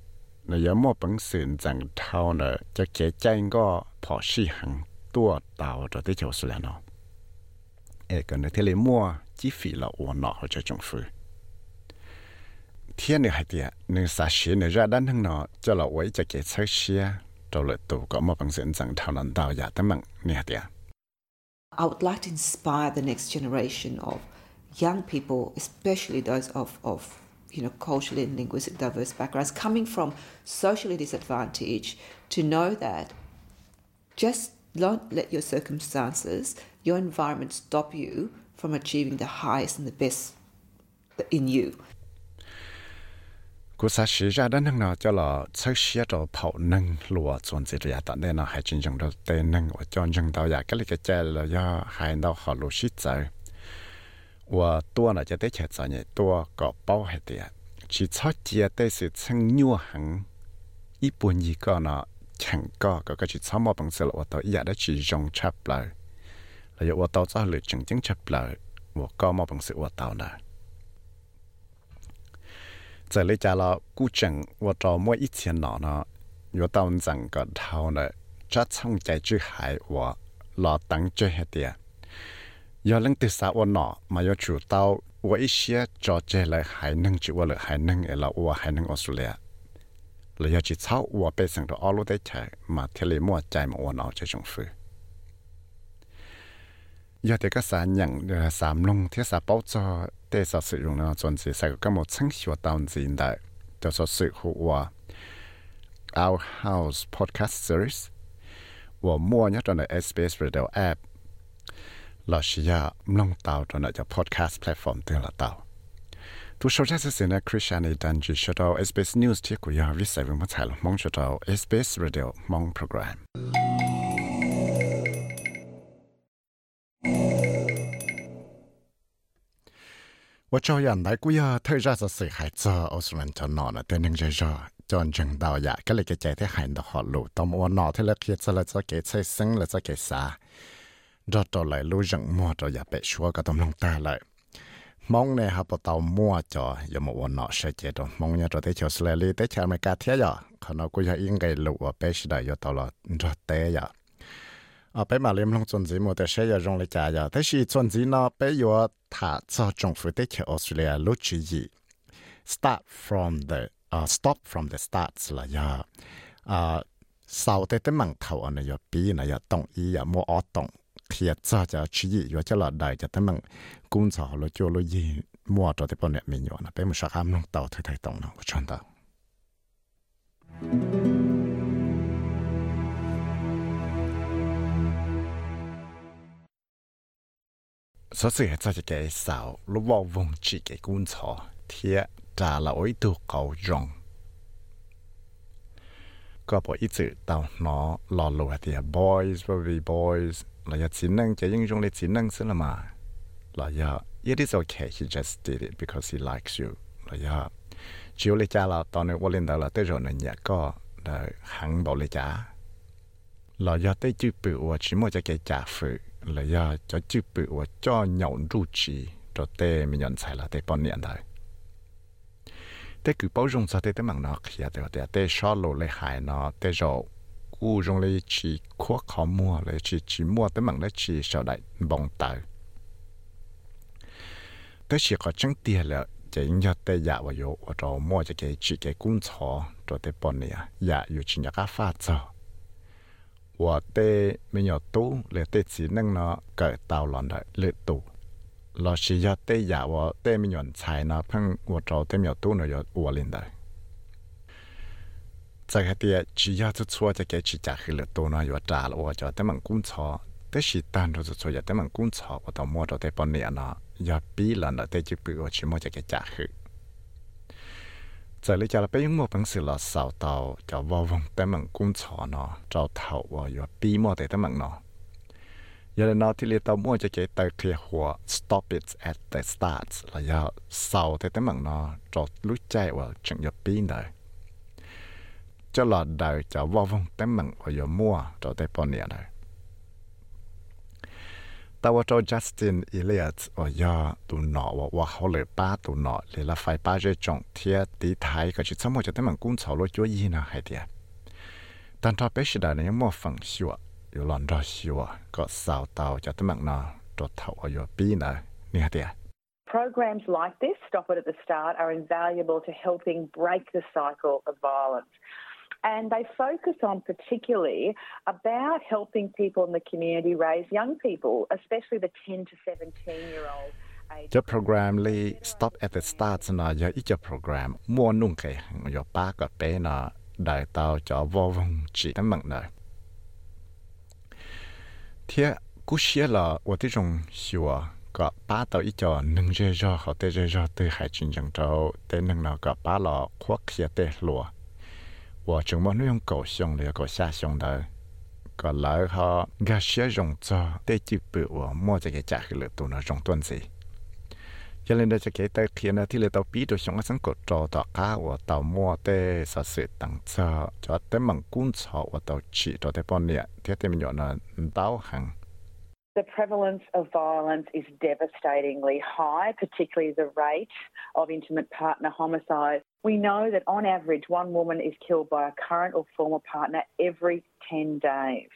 Nơi giờ mua bằng sườn rằng thao nè cho kế tranh có phỏ sĩ hàng tua tàu cho tới chỗ sửa nó. Ê, còn nơi thế lấy mua chỉ phí là ủa nọ cho chúng phu thiên này hai tiền nơi xa xí nơi ra đan thằng nọ, cho là quấy cho kế sách xia. I would like to inspire the next generation of young people, especially those of, of you know, culturally and linguistic diverse backgrounds, coming from socially disadvantaged, to know that just don't let your circumstances, your environment stop you from achieving the highest and the best in you. กูสาชีจาด้านนึงเนาะเจะหล่อเชื่อเชียดเผาหนึ่งหลัวส่วนสิริยาตอนเนาะให้จริงจังเราเตนึงว่าจนจังเราอยากก็เลยกรเจายล้วย่อห้ยเราขอรู้ชิดใจว่าตัวเน่ะจะได้เฉดใจเนี่ยตัวก็เป้าใหเตียชีชอบเจียได้สิช่างยัวหังญี่ปุ่นยี่ก็เนาะฉันก็ก็ก็ชีอบมาบังเสลว่าตัวอยากได้จริงจงชับเลยแล้วว่าตัวจะหลุดจริงจังชับเลยว่าก็มาบังเสลว่าตัวเนาะ giờ lấy cha là cú chừng và trò mua ít tiền nọ nọ yo tao rằng có thao nè cha xong chạy hải và lo tăng chơi hết tiền yo lăng từ xã và mà yo chủ tao và ít xe trò chơi lại hải nâng chữ và lại hải nâng là và hải nâng Australia là yo chỉ sau và bây giờ đó ở lúc đấy chạy mà thế là mua chạy mà và nọ chơi chung ยอดเอกสารอย่างเดือสามลงเทศเป้าจอเตสสื่อลงนะจนเสียใส่ก็หมดชั้งชัวตอนจีนได้จะสสื่อหัว Our House Podcast Series ว่ามั่วเนี่ยตอนใน SBS Radio App ลอชิยาลงเตาตอนในจะ podcast platform เตือนละเตาวทุกช่วงที่สื่อในคริสตานีดันจิชดอ SBS News ที่กุยาวิสัยวิมัติไทยมองชดอ SBS Radio มองโปรแกรม 我照样来过呀，退热是谁还做？我是人家拿了，但人家热，叫人到呀，个那个家的还得好路，到我拿他了，开车了，再给车生了，再给啥？热到来路人摸着也被说个东弄带来。mong này hấp tàu mua cho giờ một วัน nọ sẽ chết rồi mong nhà rồi tới chỗ xử lý tới chả mấy cá thế giờ còn nó cũng giờ yên cái lụa bé sẽ đại giờ tàu là rất té giờ thế thì chuẩn nó cho phủ Australia lúc gì start from the uh, stop from the start là ya à ờ, sau thầu anh ya bị này ya động ý ya mua ở động thì cho cho chỉ gì yo cho là đại cho tế mang công sở lo cho lo gì mua cho tế bọn này mình yo na bé một sắc ham long tàu thay động nó của chúng ta. 所以在这个少，如果忘记嘅观察，贴炸了一度够用，ก็บอกอีจืด到เนาะรอรู้ที่ boys baby boys เราอยากจินนั่งจะยังจงเลยจินนั่งสิละมาเราอยาก it is okay he just did it because he likes you เราอยากจิวเลยจ้าเราตอนนี้ว่าเล่นแต่เราเต้รอนเนี่ยก็ได้หังบอกเลยจ้าเราอยากเต้จืดปือว่าชิโมจะเกจ่าฝือ là do cho chữ bự và cho nhậu rượu chỉ cho tê mình nhận sai là tê bọn niệm thôi. Tê cứ bao dung sao tê à, tê mảng nó kia tê tê tê cho lô lê hại nó, tê rộ cú dùng lê chỉ khó khó mua lê chỉ chỉ mua tê mảng lê chỉ sau đại bóng tờ. Tê chỉ có chẳng tiền là chỉ nhớ tê dạ và yếu và cho mua cho cái chỉ cái cuốn chó cho tê bọn niệm. Dạ yếu chỉ nhớ cá phát sao. 我得没有多，来得只能呢给到了的热度。老师要得呀，我得没有菜呢，碰我找得没有多呢要我领的。这个的只要是错就给去家去了多呢要炸了，我叫他们工厂，但是单独是错要他们工厂，我到摸着得半年呢，要比了呢，得就比我去摸这个家去。นั่งเนาะเกิดเตาหลอนได้เลยตู้ lo chỉ cho tê giả và tê mình nhận xài nó phăng của trâu tê miêu tu nó có ua lên đây tại cái tiệt chỉ cho chút xua cho cái chỉ trả khi lượt tu nó có trả là ua cho tê mình cũng chó tê chỉ tan rồi chút xua cho tê mình cũng chó và tao mua cho tê bọn nè nó có bí lần là tê chỉ bự chỉ mua cho cái trả khi giờ lấy cho là bây giờ mua bằng sự là sao tao cho vào vòng tê mình cũng chó nó trâu thầu và có bí mua tê tê mình nó ยาเลนอที่เรียกตัวมั่วจะเกตเคลียหัว stop it at the start แล้วยาเศร้าแต่แต่มังนอจอดรู้ใจว่าจังยาปีนได้จะหลอดได้จะว่าวงแต่มังว่ายามั่วจอดแต่ปอนเนี่ยได้แ ตาวจอจัสตินอิเลียตอยาตุนอว่าว่าเขาเลยป้าตุนอเลยละไฟป้าจะจงเทียตีไทยก็จะสมมติจะได้มันกุ้งเสาลจ้วยีนะให้เดียตอนทอเป็ชดาเนี่ยมั่วฟังชัวอยู่ลอนดอชัวก็สาวเตาจะได้มันนอตัวเท่าอยปีนะเนี่ยเดีย Programs like this, Stop It at the Start, are invaluable to helping break the cycle of violence. And they focus on particularly about helping people in the community raise young people, especially the 10 to 17 year olds. The program li stop at the start na ya i the program mo nung ke yo pa ka pe na dai tao cho vo vong chi ta mang na. Thia ku xia la wo ti jong xiu ก็ป้าตัวอีจอหนึ่งเจจอเขาเตเจจอเตหายจริงจังเจ้าเตหนึ่งเราก็ป้าหลอควักเสียเตหลัว 到一叫能热热好的热热对海军扬州的能那个把了扩些的落，我怎么能用狗熊的个下熊的？个来哈个些用着的就不我摸这个家去了都那种段子。cho nênจะเกิดแต่เขียนที่เราตัวปีตัวชงสังกตจอต่อก้าว่าตัวมัวแต่สะเสดตั้งเจอจอแต่มังกุ้นชอว่าตัวฉีตัวแต่ปอนเนี่ยที่เต็มอยู่นั่นดาวหัง The prevalence of violence is devastatingly high, particularly the rate of intimate partner homicide. We know that on average, one woman is killed by a current or former partner every 10 days.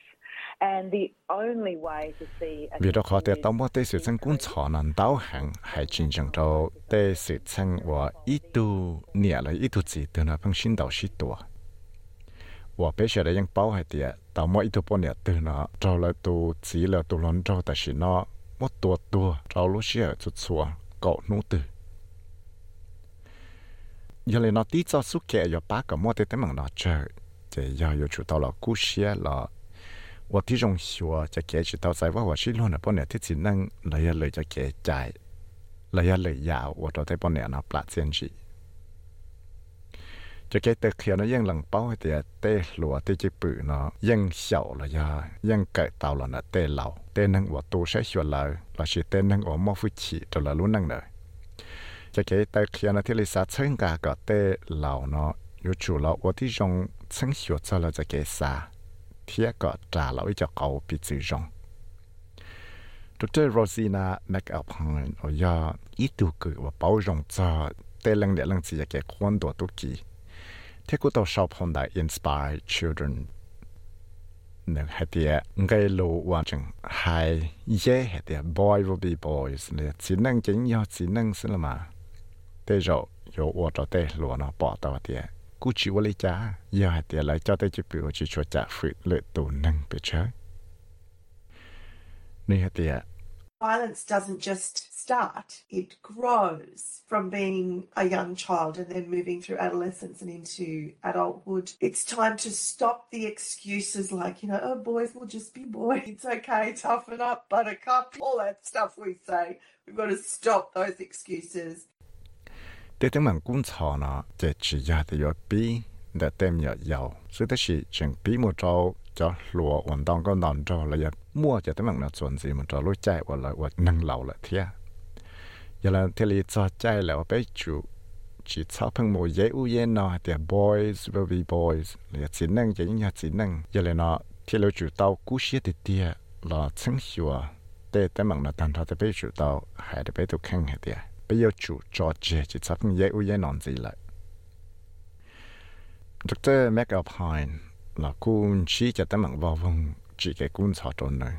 vì đó khó để tao mua tê sự chân cũng chọn nằm đau hàng hay chính chẳng đâu tê sự chân và ít tu nhẹ là ít tu gì từ nó phong sinh đầu sĩ tuổi ว่าเปเชียได้ยังเป้าให้เตียแต่เมื่ออิทุปเนี่ยตื่นเนาะเราเลยตัวสีเลยตัวร้อนเราแต่ชินอะมดตัวตัวเราลูเชียจุดสัวเกาะนู้ตื่นยังเลยนอตีจะสุกแก่ยอป้ากับมดเต็มมังนอเจอจะยาอยู่ชุดตลอดกู้เชียละว่าที่จงชัวจะเกะชุดตาใส่ว่าว่าชิลอนอะปนเนี่ยที่สินนั่งเลยเลยจะเกะใจเลยเลยยาวว่าเราได้ปนเนี่ยนะปลาเซียนจี จะเกตะเขียนนะยังหลังเป้าให้เตะเตะหลัวเตะจิปืเนาะยังเฉาเลยยายังเกิดเตาล้วนะเตะเหล่าเตะนังว่าตัวใช้ชวนเลยเราชิเตะนังว่ามอฟุชิตัวละลุ้นนั่งเลยจะเกตะเขียนนะที่ลิซ่าเชิงกาก็เตะเหล่าเนาะอยู่จู่เราว่าที่จงเชิงหัวจะเราจะเกษา thiết có trả lỗi cho cậu bị tử vong. Dr. Rosina McAlpine ở nhà ít tu cử và bảo rộng cho tê lăng địa lăng chỉ cái quan đồ tu kỳ. Thế cũng tàu shop Honda inspire children. Nên hệ địa ngay lô hoàn chừng hai dễ hệ địa boy will be boys. Nè chỉ năng chính nhau chỉ năng xin là mà. Thế rồi, yo ổ cho tê lùa nó bỏ tàu địa cú chỉ vô lý cha. Giờ hệ tiền lại cho tới chụp biểu chỉ cho trả phụ lợi tù năng bị chơi nên hệ tiền Violence doesn't just start, it grows from being a young child and then moving through adolescence and into adulthood. It's time to stop the excuses like, you know, oh, boys will just be boys. It's okay, toughen up, buttercup, all that stuff we say. We've got to stop those excuses để thế giờ là thế lý cho chạy là bé chủ chỉ cho phăng một dễ u dễ nó thì boys will be boys. Là chỉ năng chỉ nhà chỉ năng giờ là nó thế là chủ tàu cú xe thì tia là chân hiệu để để mong nó tan thọ thì bé chủ tàu hay để bé tụ khăn hay tia. Bây giờ chủ cho chơi chỉ sắp những dễ u dễ nón gì lại Dr. McAlpine là cũng chỉ cho tấm mạng vào vùng chỉ cái cũng sao trộn này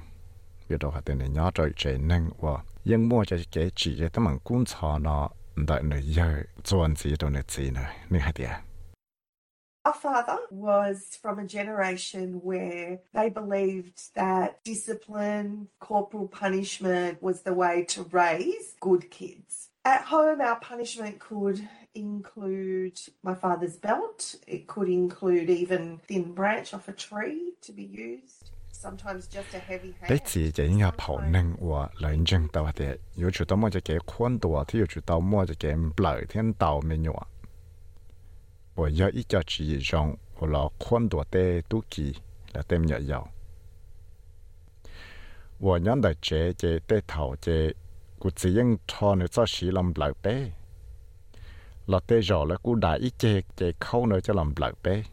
Our father was from a generation where they believed that discipline, corporal punishment was the way to raise good kids. At home, our punishment could include my father's belt. It could include even thin branch off a tree to be used. 你自己嘅抱能話兩種到嘅，有時到某隻嘅寬度啊，啲有時到某隻嘅唔嚟天到面嘅話，我有一隻紙上我攞寬度嘅都記嚟點日有。我 nhận được chế chế tế thảo chế cụ chỉ yên cho nó cho sĩ làm lợi bé là tế rõ là cụ đã ít chế chế khâu nó cho làm lợi bé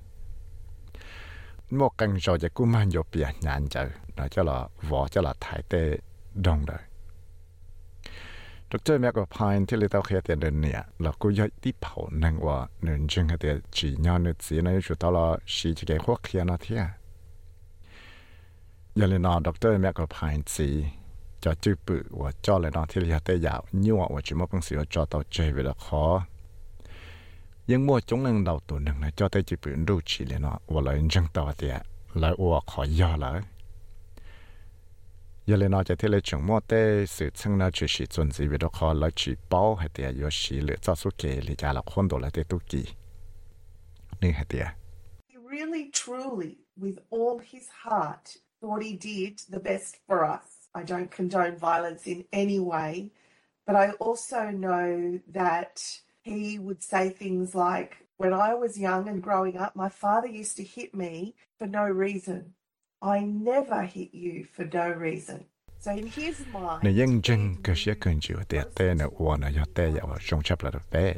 มกังจอจะกูมันโยเปียนานจะนะจะละวอจะละถ่ายเตดองเลยดรแม็กพายที่เราเคยเตือนเนี่ยเราก็ย่อยที่เผาหนึ่งว่าหนึ่งจึงเตือจีนยอนสีในจุดตลอดสีจะเกี่ยวกับเคียนเทียยันเลยนอดรแม็กพายสีจะจืบปืว่าจ่อเลยนอที่เราเตยาวนิ่วว่าจิมอป็นสีว่าจ่อเตาเจวิลขอ cho mua đầu cho tới chỉ nó lại do giờ nó mua nó gì khó chỉ lựa cho số là really truly with all his heart thought he did the best for us. I don't condone violence in any way, but I also know that he would say things like, When I was young and growing up, my father used to hit me for no reason. I never hit you for no reason. So in his mind, nếu dân chân cơ sẽ cần chịu nè nè do trong chấp là được bé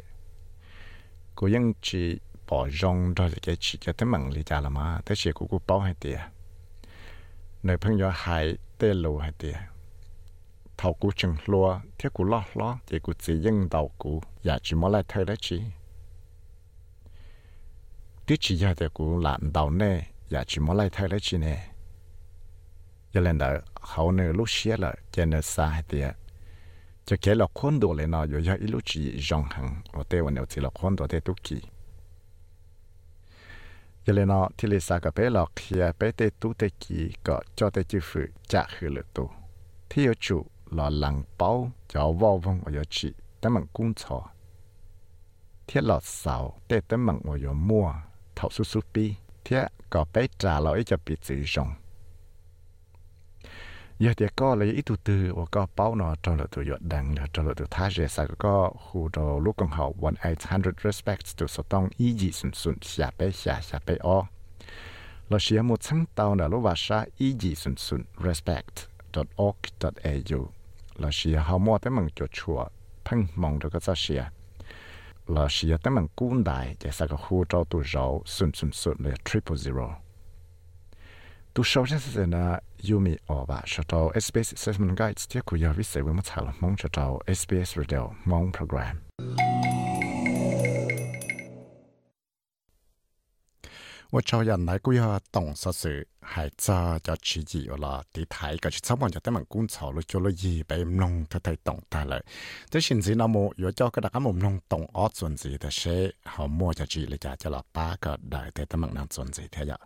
cô dân chỉ bỏ rong rồi cái chỉ cho tới mặn lý cha là mà tới chỉ của cô bao hay tiệt nơi phong yo hai tê lù hai tìa thầu cú chừng lúa thiết cú lo lo chỉ cú chỉ dân đầu cú ya chỉ mới lại thay đấy chỉ tiếc chỉ giờ để cú làm đầu nè ya chỉ mới lại thay đấy chỉ nè giờ lên đó hậu nè lúc xía là cho nên xa thì cho cái là khuôn đồ lên nó rồi giờ ít lúc chỉ rong hàng ở đây vẫn có chỉ là khuôn đồ thế tu kỳ giờ lên nó thì lấy sao cái bé lọ kia bé tê tu tê kỳ có cho tê chữ phụ trả hư lực tu. Thì yêu chủ là lăng bao cho vô vong ở chỉ tấm bằng cung chó thiết lọ sào tê tấm bằng ở mua thầu su su pi thiết có bé trả lọ cho bị tự rong giờ thì có lấy ít tu từ và có bao nó cho là tu yết đằng là cho là tu thá dễ sao có khu đồ lúc còn học one eight hundred respects tu số tông ý gì xuân xuân xả bé xả xả bé o là xia một tháng tàu là lúc vào sa ý gì xuân xuân respect www.ecc.org.au ลาเชียเฮามัวแต่มังจดชัวพังมองดูก็จะเชียลาเชียแต่มังกู้ได้จะสักคู่เจ้าตัวเราสุ่มสุ่มสุดเลย triple zero ตัวชาวเชสเซนะยูมีออกว่าชาว SBS Assessment Guides ที่คุยวิเศษวิมัชาลมองชาว SBS Radio มองโปรแกรม 我朝人来归下动手术，还早就吃鸡了。第台个是早晚就他们工厂了，做了一百弄他才动得了。这现在那么要叫个大家们弄懂我存在的事，好莫就只了家叫了八个来的他们能存在的呀。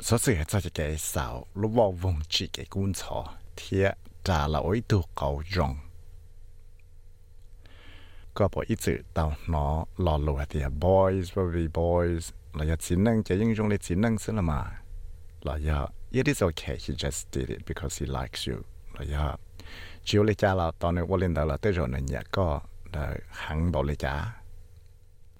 说是在这个手，如果忘记给工厂贴。Trả là ối tu cầu rong có bộ ít sự tao nó lò lùa thì à, boys will be boys là giờ chỉ năng chỉ trong lịch chỉ năng sẽ là mà. Là giờ it is okay he just did it because he likes you. Là giờ chiếu lấy cha là tao này qua lên đó là tới rồi này nhẹ có là hẳn bảo lấy cha.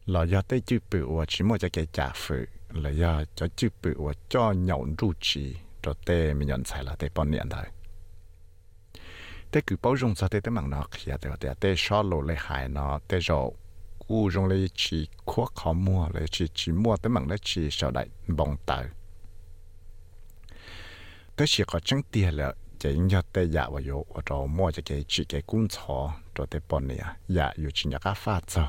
Là giờ tới chữ bự và chỉ một cái trả phụ là giờ cho chữ bự và cho nhậu rượu chỉ cho tê mình nhận sai là tê bọn niệm thôi. แต่คือเป้าจงจะแต่มังนอกอย่าแต่แต่แต่ชอบโลเลยหายนอแต่จบกูจงเลยชีขวขอมัวเลยชีชีมัวแต่มังได้ชีชอบได้บงตาแต่ชีก็จังเตี้ยแล้วจะยิ่งยอดแต่อยากว่าโยว่าเรามัวจะเกชีเกกุ้งชอตัวแต่ปนเนี่ยอยากอยู่ชิญยากาฟาจอ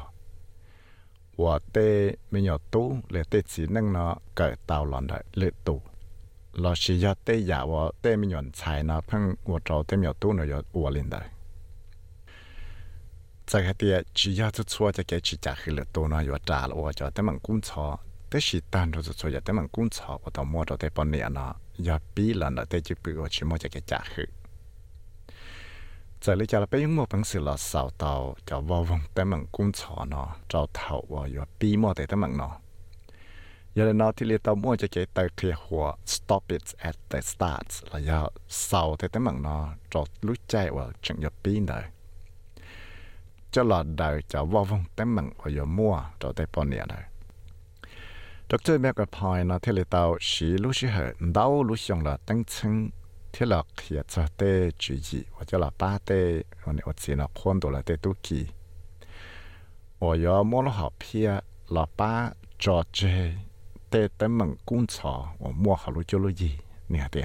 ว่าเต้ไม่หยอดตู้เลยเต้สีนั่งเนาะเกิดเตาหลอนได้เลือดตู้ lo chỉ cho tê giả và tê mi nhuận xài nó phăng và trâu tê mi tu nó yếu ua lên đời giờ cái tiệt chỉ cho chút xua cho cái chỉ trả khi lượt tu nó yếu trả là ua cho tê mình cũng cho tê chỉ tan cho chút xua cho tê mình cũng cho và tao mua cho tê bọn nè nó yếu bí là nó tê chỉ bị và chỉ mua cho cái trả khi. Giờ lấy cho là bây giờ mua bằng sự là sầu tàu cho vào vòng tê mình cũng cho nó trâu thầu và yếu bí mua tê tê mình nó giờ là nó thì lấy tàu mua cho cái tàu thuyền หัว stop it at the start. Là giờ sau thế tới mảng nó trọt lút chạy vào chẳng nhập pin đời cho là đời cho vô vong tới mảng ở giờ mua cho tới bao nhiêu đời Dr. McApoy nó thì lấy tàu xí lút xí hở, đau lút xong là tăng chân thế là khi cho tê chú gì hoặc là ba tê hoặc là chỉ là quan đồ là tê tu kỳ. Ở giờ mua nó học phía là George tê tém mặn cũng cho và mua học lúc cho lúc gì nè tê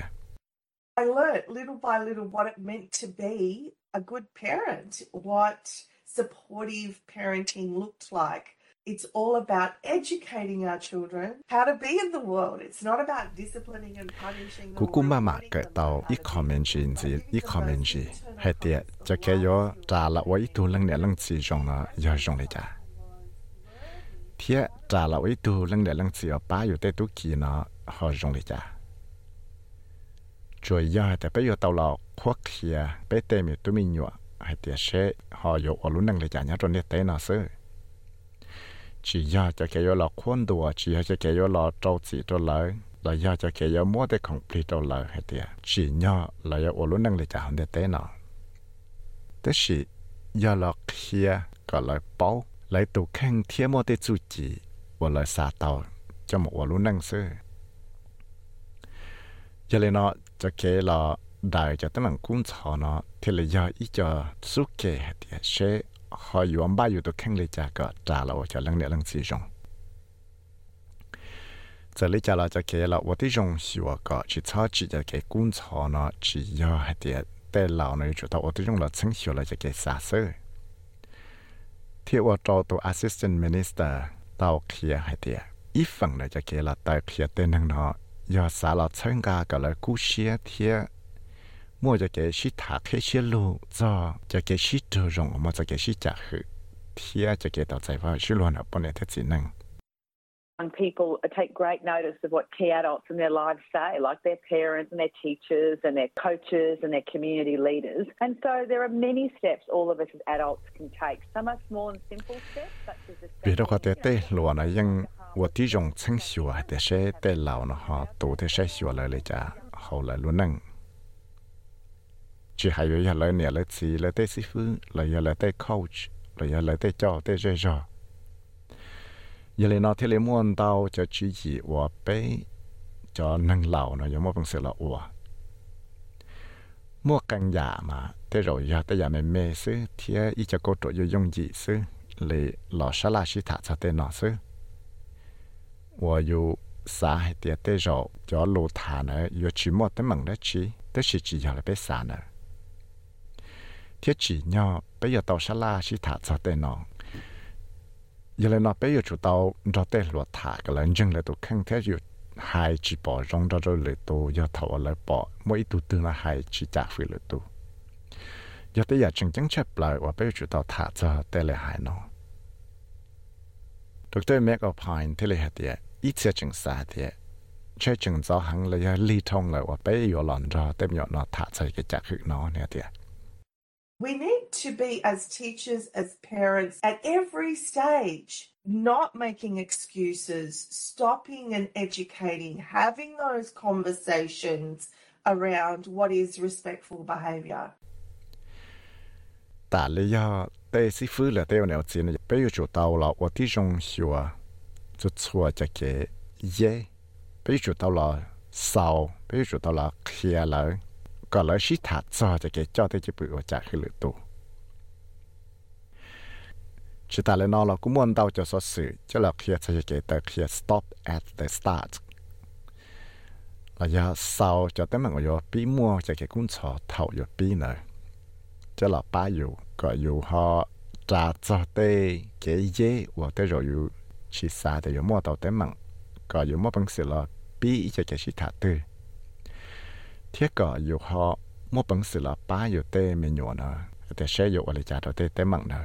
I learned little by little what it meant to be a good parent, what supportive parenting looked like. It's all about educating our children how to be in the world. It's not about disciplining and punishing them. cú cú mà mà cái tàu ít comment gì gì ít comment gì hay tiệt cho cái yo trả là với tu lăng nè lăng chỉ trong nó giờ trong này cha thiệt trả là với tu lăng nè lăng chỉ ở baอยู่แต่ตุกีnó họ trong này cha rồi giờแต่ไปอยู่tàu lò khoác kiaไปเต็มอยู่ตัวmình nhọ hay tiệt sẽ họอยู่ở lúc năng này cha nhá trong này tế nó sơ chỉ giờ cho cái yo là khuôn đùa chỉ giờ cho cái yo là trâu chỉ trâu lỡ là giờ cho cái yo mua để complete trâu lỡ hay tiệt chỉ nhỏ là yo ở lúc năng này cha không để tế nó thế thì giờ là kia có lại bao lấy tù khăn thiên mô tê chủ chỉ và lời xả tàu cho một quả lũ sư cho nên nó cho kế là đại cho tấm bằng cung nó, thì là do ý cho suốt kế thì sẽ họ yuan ba yu tù khăn lê cha có trả là cho lăng nệ lăng sĩ rong. Giờ cha là cho kế là vô tí rong xì vô chỉ cho chỉ cho kế cung nó, chỉ do thì tên lão này chủ tàu vô tí là chân xì là cho kế xa ที่ว่าจตัว assistant minister ตาเคลียให้เดียอีฝั่งเนี่ยจะเกลาเตายเคลียเต้นนังเนาะยอสาลาเชิงกาก็เลยกู้เชียเทียมั่วจะเกชิถาเคเชียลูจอจะเกชิตัวรงมั่วจะเกชิจักหือเทียจะเกต่อใจว่าชิลวนอะปนเนี่ยเทจินัง young people take great notice of what key adults in their lives say, like their parents and their teachers and their coaches and their community leaders. And so there are many steps all of us as adults can take. Some are small and simple steps, such as the Bira kwa te na yang wa ti jong chang she te she xiu la le cha ho la lu nang. Chỉ hay với là nè là chỉ là tới coach, là là tới cho. Giờ lời nó thế lời muốn tao cho chỉ gì và bé cho nâng lão nó giống một bằng sự là ủa mua căn nhà dạ mà, thế rồi giờ thế giờ mình mê sư thì ý cho cô trộn vô dùng gì sư lì lò sa la sĩ thả cho tên nó sư và dù xã hay tiệt thế rồi cho lô thả nữa giờ chỉ một tấm bằng đó chỉ tới chỉ chỉ giờ là bé xã nữa thế chỉ nhau bây giờ tàu sa la sĩ thả cho tên nó giờ là nó bây giờ chủ tàu cho tên luật thả cái lần chân là tôi khăn thế dù hai chỉ bỏ rong ra rồi lại tụ giờ thầu lại bỏ mỗi tụ tư là hai chỉ trả phí lại tụ giờ tới giờ chân chân lại và bây giờ chủ tàu thả cho tên là hai nó. Dr. McAlpine thế là hết địa ít sẽ chừng xa địa chơi chừng giáo hàng là giờ ly thông lại và bây giờ lần ra tên nhỏ nó thả cho cái trả phí nó nè địa We need to be as teachers, as parents, at every stage, not making excuses, stopping and educating, having those conversations around what is respectful behavior. Talia, they si full la their neo tsin pe yu chu tao la wa ti to. xiua zu chua cha ke ye pe yu chu tao la sao pe yu chu tao la khia la ก็เลยชิถาจอจะเกจอที่จะปวดจากขึ้นหรือตัวชิตาเลยนอเราก็ม้วนเตาจะสดสื่อจะเราเคลียร์จะเกตเคลียร์ stop at the start là giờ sau cho tới mà ngồi bí mua cho cái cuốn sổ thầu yo bí nữa cho là ba เทียก็อยู่หอมั่วปังสือละป้าอยู่เต้เมนูเนอะแต่เชยอยู่อะไรจ่าเราเต้เต้มั่งเนอะ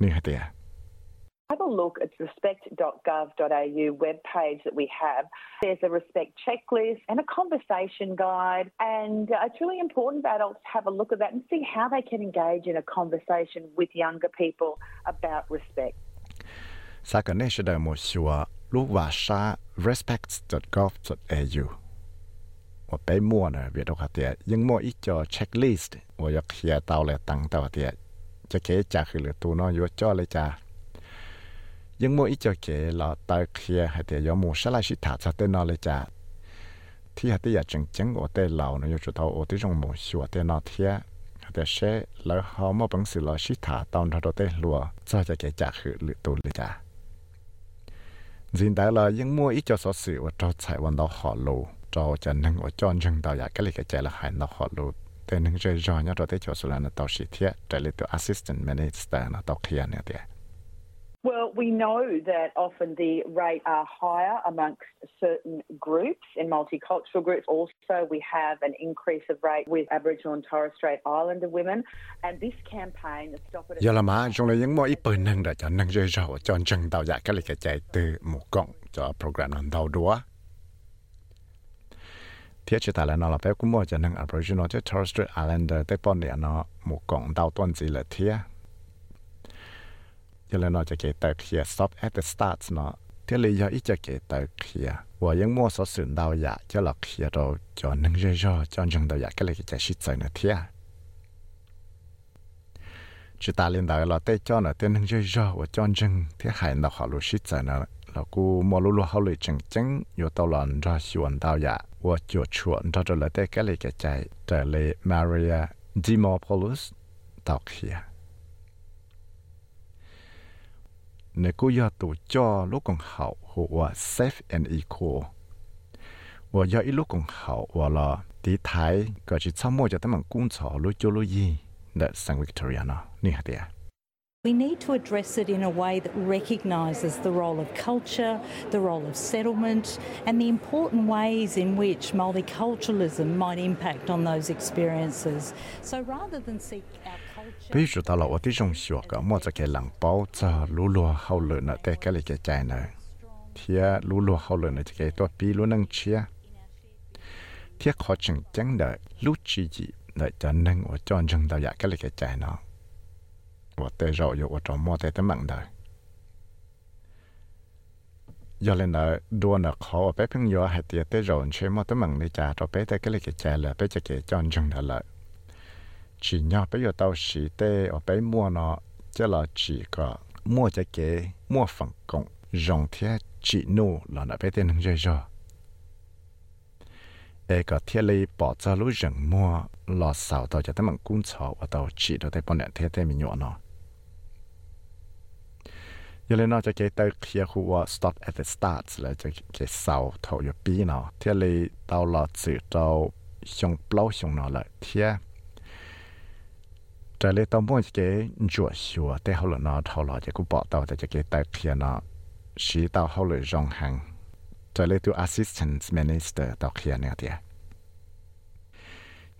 นี่ฮะเตีย Have a look at the respect.gov.au webpage that we have. There's a respect checklist and a conversation guide. And uh, it's really important for adults to have a look at that and see how they can engage in a conversation with younger people about respect. Sakaneshada 我被摸呢，别多个的，因摸一叫 checklist，我要写到了当到的，จะเกจ่าคือเลยตัวน้อยอยู่จ่อเลยจ้า nhưng mỗi ít cho kể là tại kia hay thì có một số lại sĩ thả cho tên nó lấy trả thì hay thì giờ chừng chừng ở tên lầu nó cho tao ở tới trong một số tên nó thì hay thì sẽ lỡ họ mà bằng sự là sĩ thả tao nó đó tên lùa cho cho cái trả khử lựa tu lấy trả hiện tại là những mua ít cho số sự và cho chạy vào đó họ lù cho cho nên ở cho chân tao ya cái cái chạy là hay nó họ lù tên nên chơi rồi nhá rồi tới chỗ số là nó tao sĩ thiệt trở lại từ assistant minister nó tao kia nữa thì Well, we know that often the rate are higher amongst certain groups and multicultural groups. Also, we have an increase of rate with Aboriginal and Torres Strait Islander women. And this campaign, the Stop It... Giờ là mà chúng lấy những mỗi ít bữa nâng đã cho nâng rơi rau cho chân tàu dạ cái lịch chạy từ một cộng cho program nâng tàu đúa Thiết chỉ tại là nó là bé cũng mua cho nâng Aboriginal cho Torres Strait Islander tới bọn địa nó một cộng tàu tuần gì là thiết giờ là nóจะเกิดแต่เขีย stop at the start เนาะที่เลยยังอีจะเกิดแต่เขียว่ายังมั่วสสุนดาวอยากจะหลักเขียเราจอนึงเรื่อยๆจอนจังดาวอยากก็เลยจะชิดใจนะเทียจุดตาเรียนดาวเราเต้จอนเต้นึงเรื่อยๆว่าจอนจังที่หายเราขอรู้ชิดใจนะเรากูมอรู้รู้เขาเลยจังจังอยู่ตลอดรอชวนดาวอยาก ว่าจวดชวนดอดละเตกเลยแกใจแต่เลยมาเรียดิมอพอลุสตอกเฮียเนกูยอตัวจอลูกของเขาหัว safe and equal ว่ายออีลูกของเขาว่าละทีไทยก็จะช่วโมงจะต้องมังกุ้งฉอลุจูลุยีเดสังวิกตอเรียเนาะนี่ฮะเดีย We need to address it in a way that recognises the role of culture, the role of settlement, and the important ways in which multiculturalism might impact on those experiences. So rather than seek our culture. 比如到了我的中学个，么子给人包着路路好了呢，在这里个在呢，贴路路好了呢，这个多比路能吃，贴考证证的路自己来就能我转正到呀，这里个在呢。 我带肉有我找摸在的门的。giờ lên là đua là khó bé phun gió hay tiệt tới rồi chơi mua tới mừng đi trả rồi bé tới cái lấy cái chè là bé cho cái chọn chừng là lợi chỉ nhau bé giờ tao chỉ tê ở bé mua nó chứ là chỉ có mua cho cái mua phần cộng rong thế chỉ nô là nó bé tên chơi rồi ê có thiết lý bỏ ra lũ rừng mua lò xào tao cho tới mừng cung chó và tao chỉ được tới bọn nè thế thế mình nhỏ nó giờ lên nóจะเกิดเขียหัว stop at the start เลยจะเกิดเสาถอยปีเนาะเที่ยเลยเตาหลอดสื่อเตาชงเปล่าชงเนาะเลยเที่ยจะเลยต้องมั่วจะเกิดจวดชัวแต่เขาเลยเนาะเท่าหลอดจะกูบอกเตาแต่จะเกิดเขียเนาะสีเตาเขาเลยรองหังจะเลยตัว assistant minister เตาเขียเนี่ยเดีย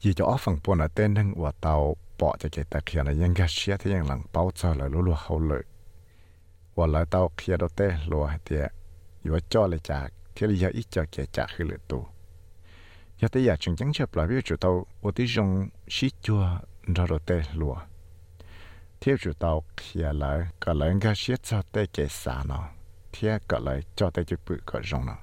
ยี่จะออฟังปนเต้นนึงว่าเตาปอจะเกิดเขียนะยังก็เชียที่ยังหลังเป้าเจอเลยรู้ๆเขาเลย ว่าเราตาเคลียร์เต้ลัวเตียอยู่ว่าจ่อเลยจากที่เราอยากอีกจะเกี่ยจากคือเหลือตัวยาแต่อยากจึงจังเชื่อปลายวิจุดตัวว่าที่จงชิจัวเราเต้ลัวเที่ยวจุดตัวเคลียร์เลยก็เลยก็เชื่อจะเต้เกษาเนาะเที่ยก็เลยจ่อเต้จุดปุ่ก็จงเนาะ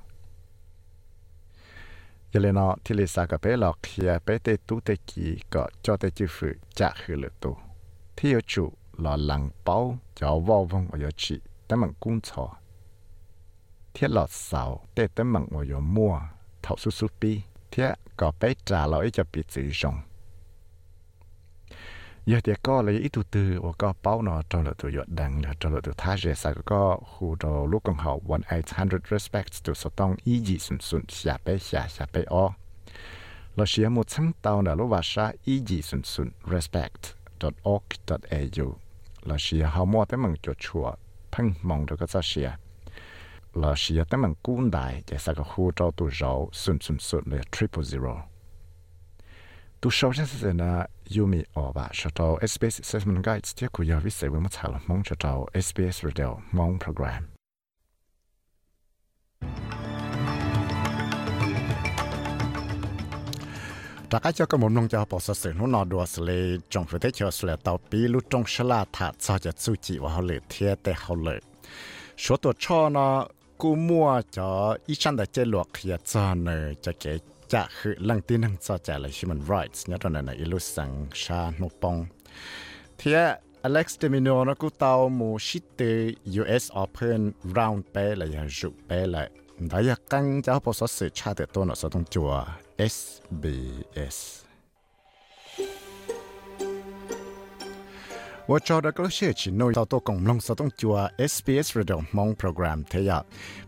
ยาเลนอที่ลิสากับเป้หลอกเคลียร์เป้เตตุเตกีก็จ่อเตจุดปุ่จากคือเหลือตัวที่อยู่จุ là lăng bao cho vô vong ở chỉ tấm bằng cung chó thiết lọt sào để tấm bằng ở mua thầu su su pi thiết có bé trả lời cho bị tự rong giờ thì có lấy ít tu từ và có bao nó trong là tu yết đằng là trong là tu thà dễ sai có khu đồ lúc còn học one eight hundred respects tu số tông ý gì sụn sụn xả bé xả xả bé o là xia một ชั้น tàu là lúc vào sa ý gì sụn sụn respect org au là xia họ mua tới mừng cho chùa, thân mong được cái sao xia à. là xia tới à mừng cuốn đại để sao cái khu trâu tu rau sụn sụn sụn là triple zero. Tu sâu chân sẽ là Yumi ở bà cho tàu SBS Assessment Guides tiếc của giờ viết sẽ với một thảo mong cho tàu SBS Radio, mong program. Ta cái cho cái mồm nông cho bỏ sơ sự nó nọ đùa xử lý trong phía thế cho xử lý tàu bí lúc trong sơ la thả cho cho chú chị và họ lệ thiệt để họ lệ số tổ cho nó cú mua cho ít chăn để chơi luộc hiện cho nơi cho cái chả khử lăng tin năng cho trả là human rights nhớ trong này là ilu sang sa nô bông thiệt Alex Demino nó cú tàu mu shit US Open round bé là ya rụ bé lại đại ya căng cho bỏ sơ sự cha được tôi nó sẽ tung chùa SBS Wa cho da klo she chi no ta to kong long sa tong chua SBS Radio mong program the ya.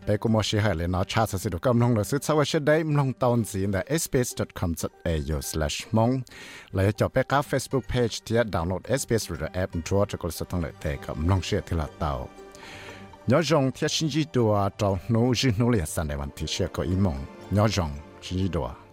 Pe ko mo she ha le na cha sa si do kam long la sit sa wa she dai mlong taon si na sbs.com.au/mong. La cho pe ka Facebook page tia download SBS Radio app and tro to ko sa tong le te kam long she thi la tao. Nyo jong tia shin ji do a tao no ji no le san de wan ti she ko i mong. Nyo jong shin ji do a.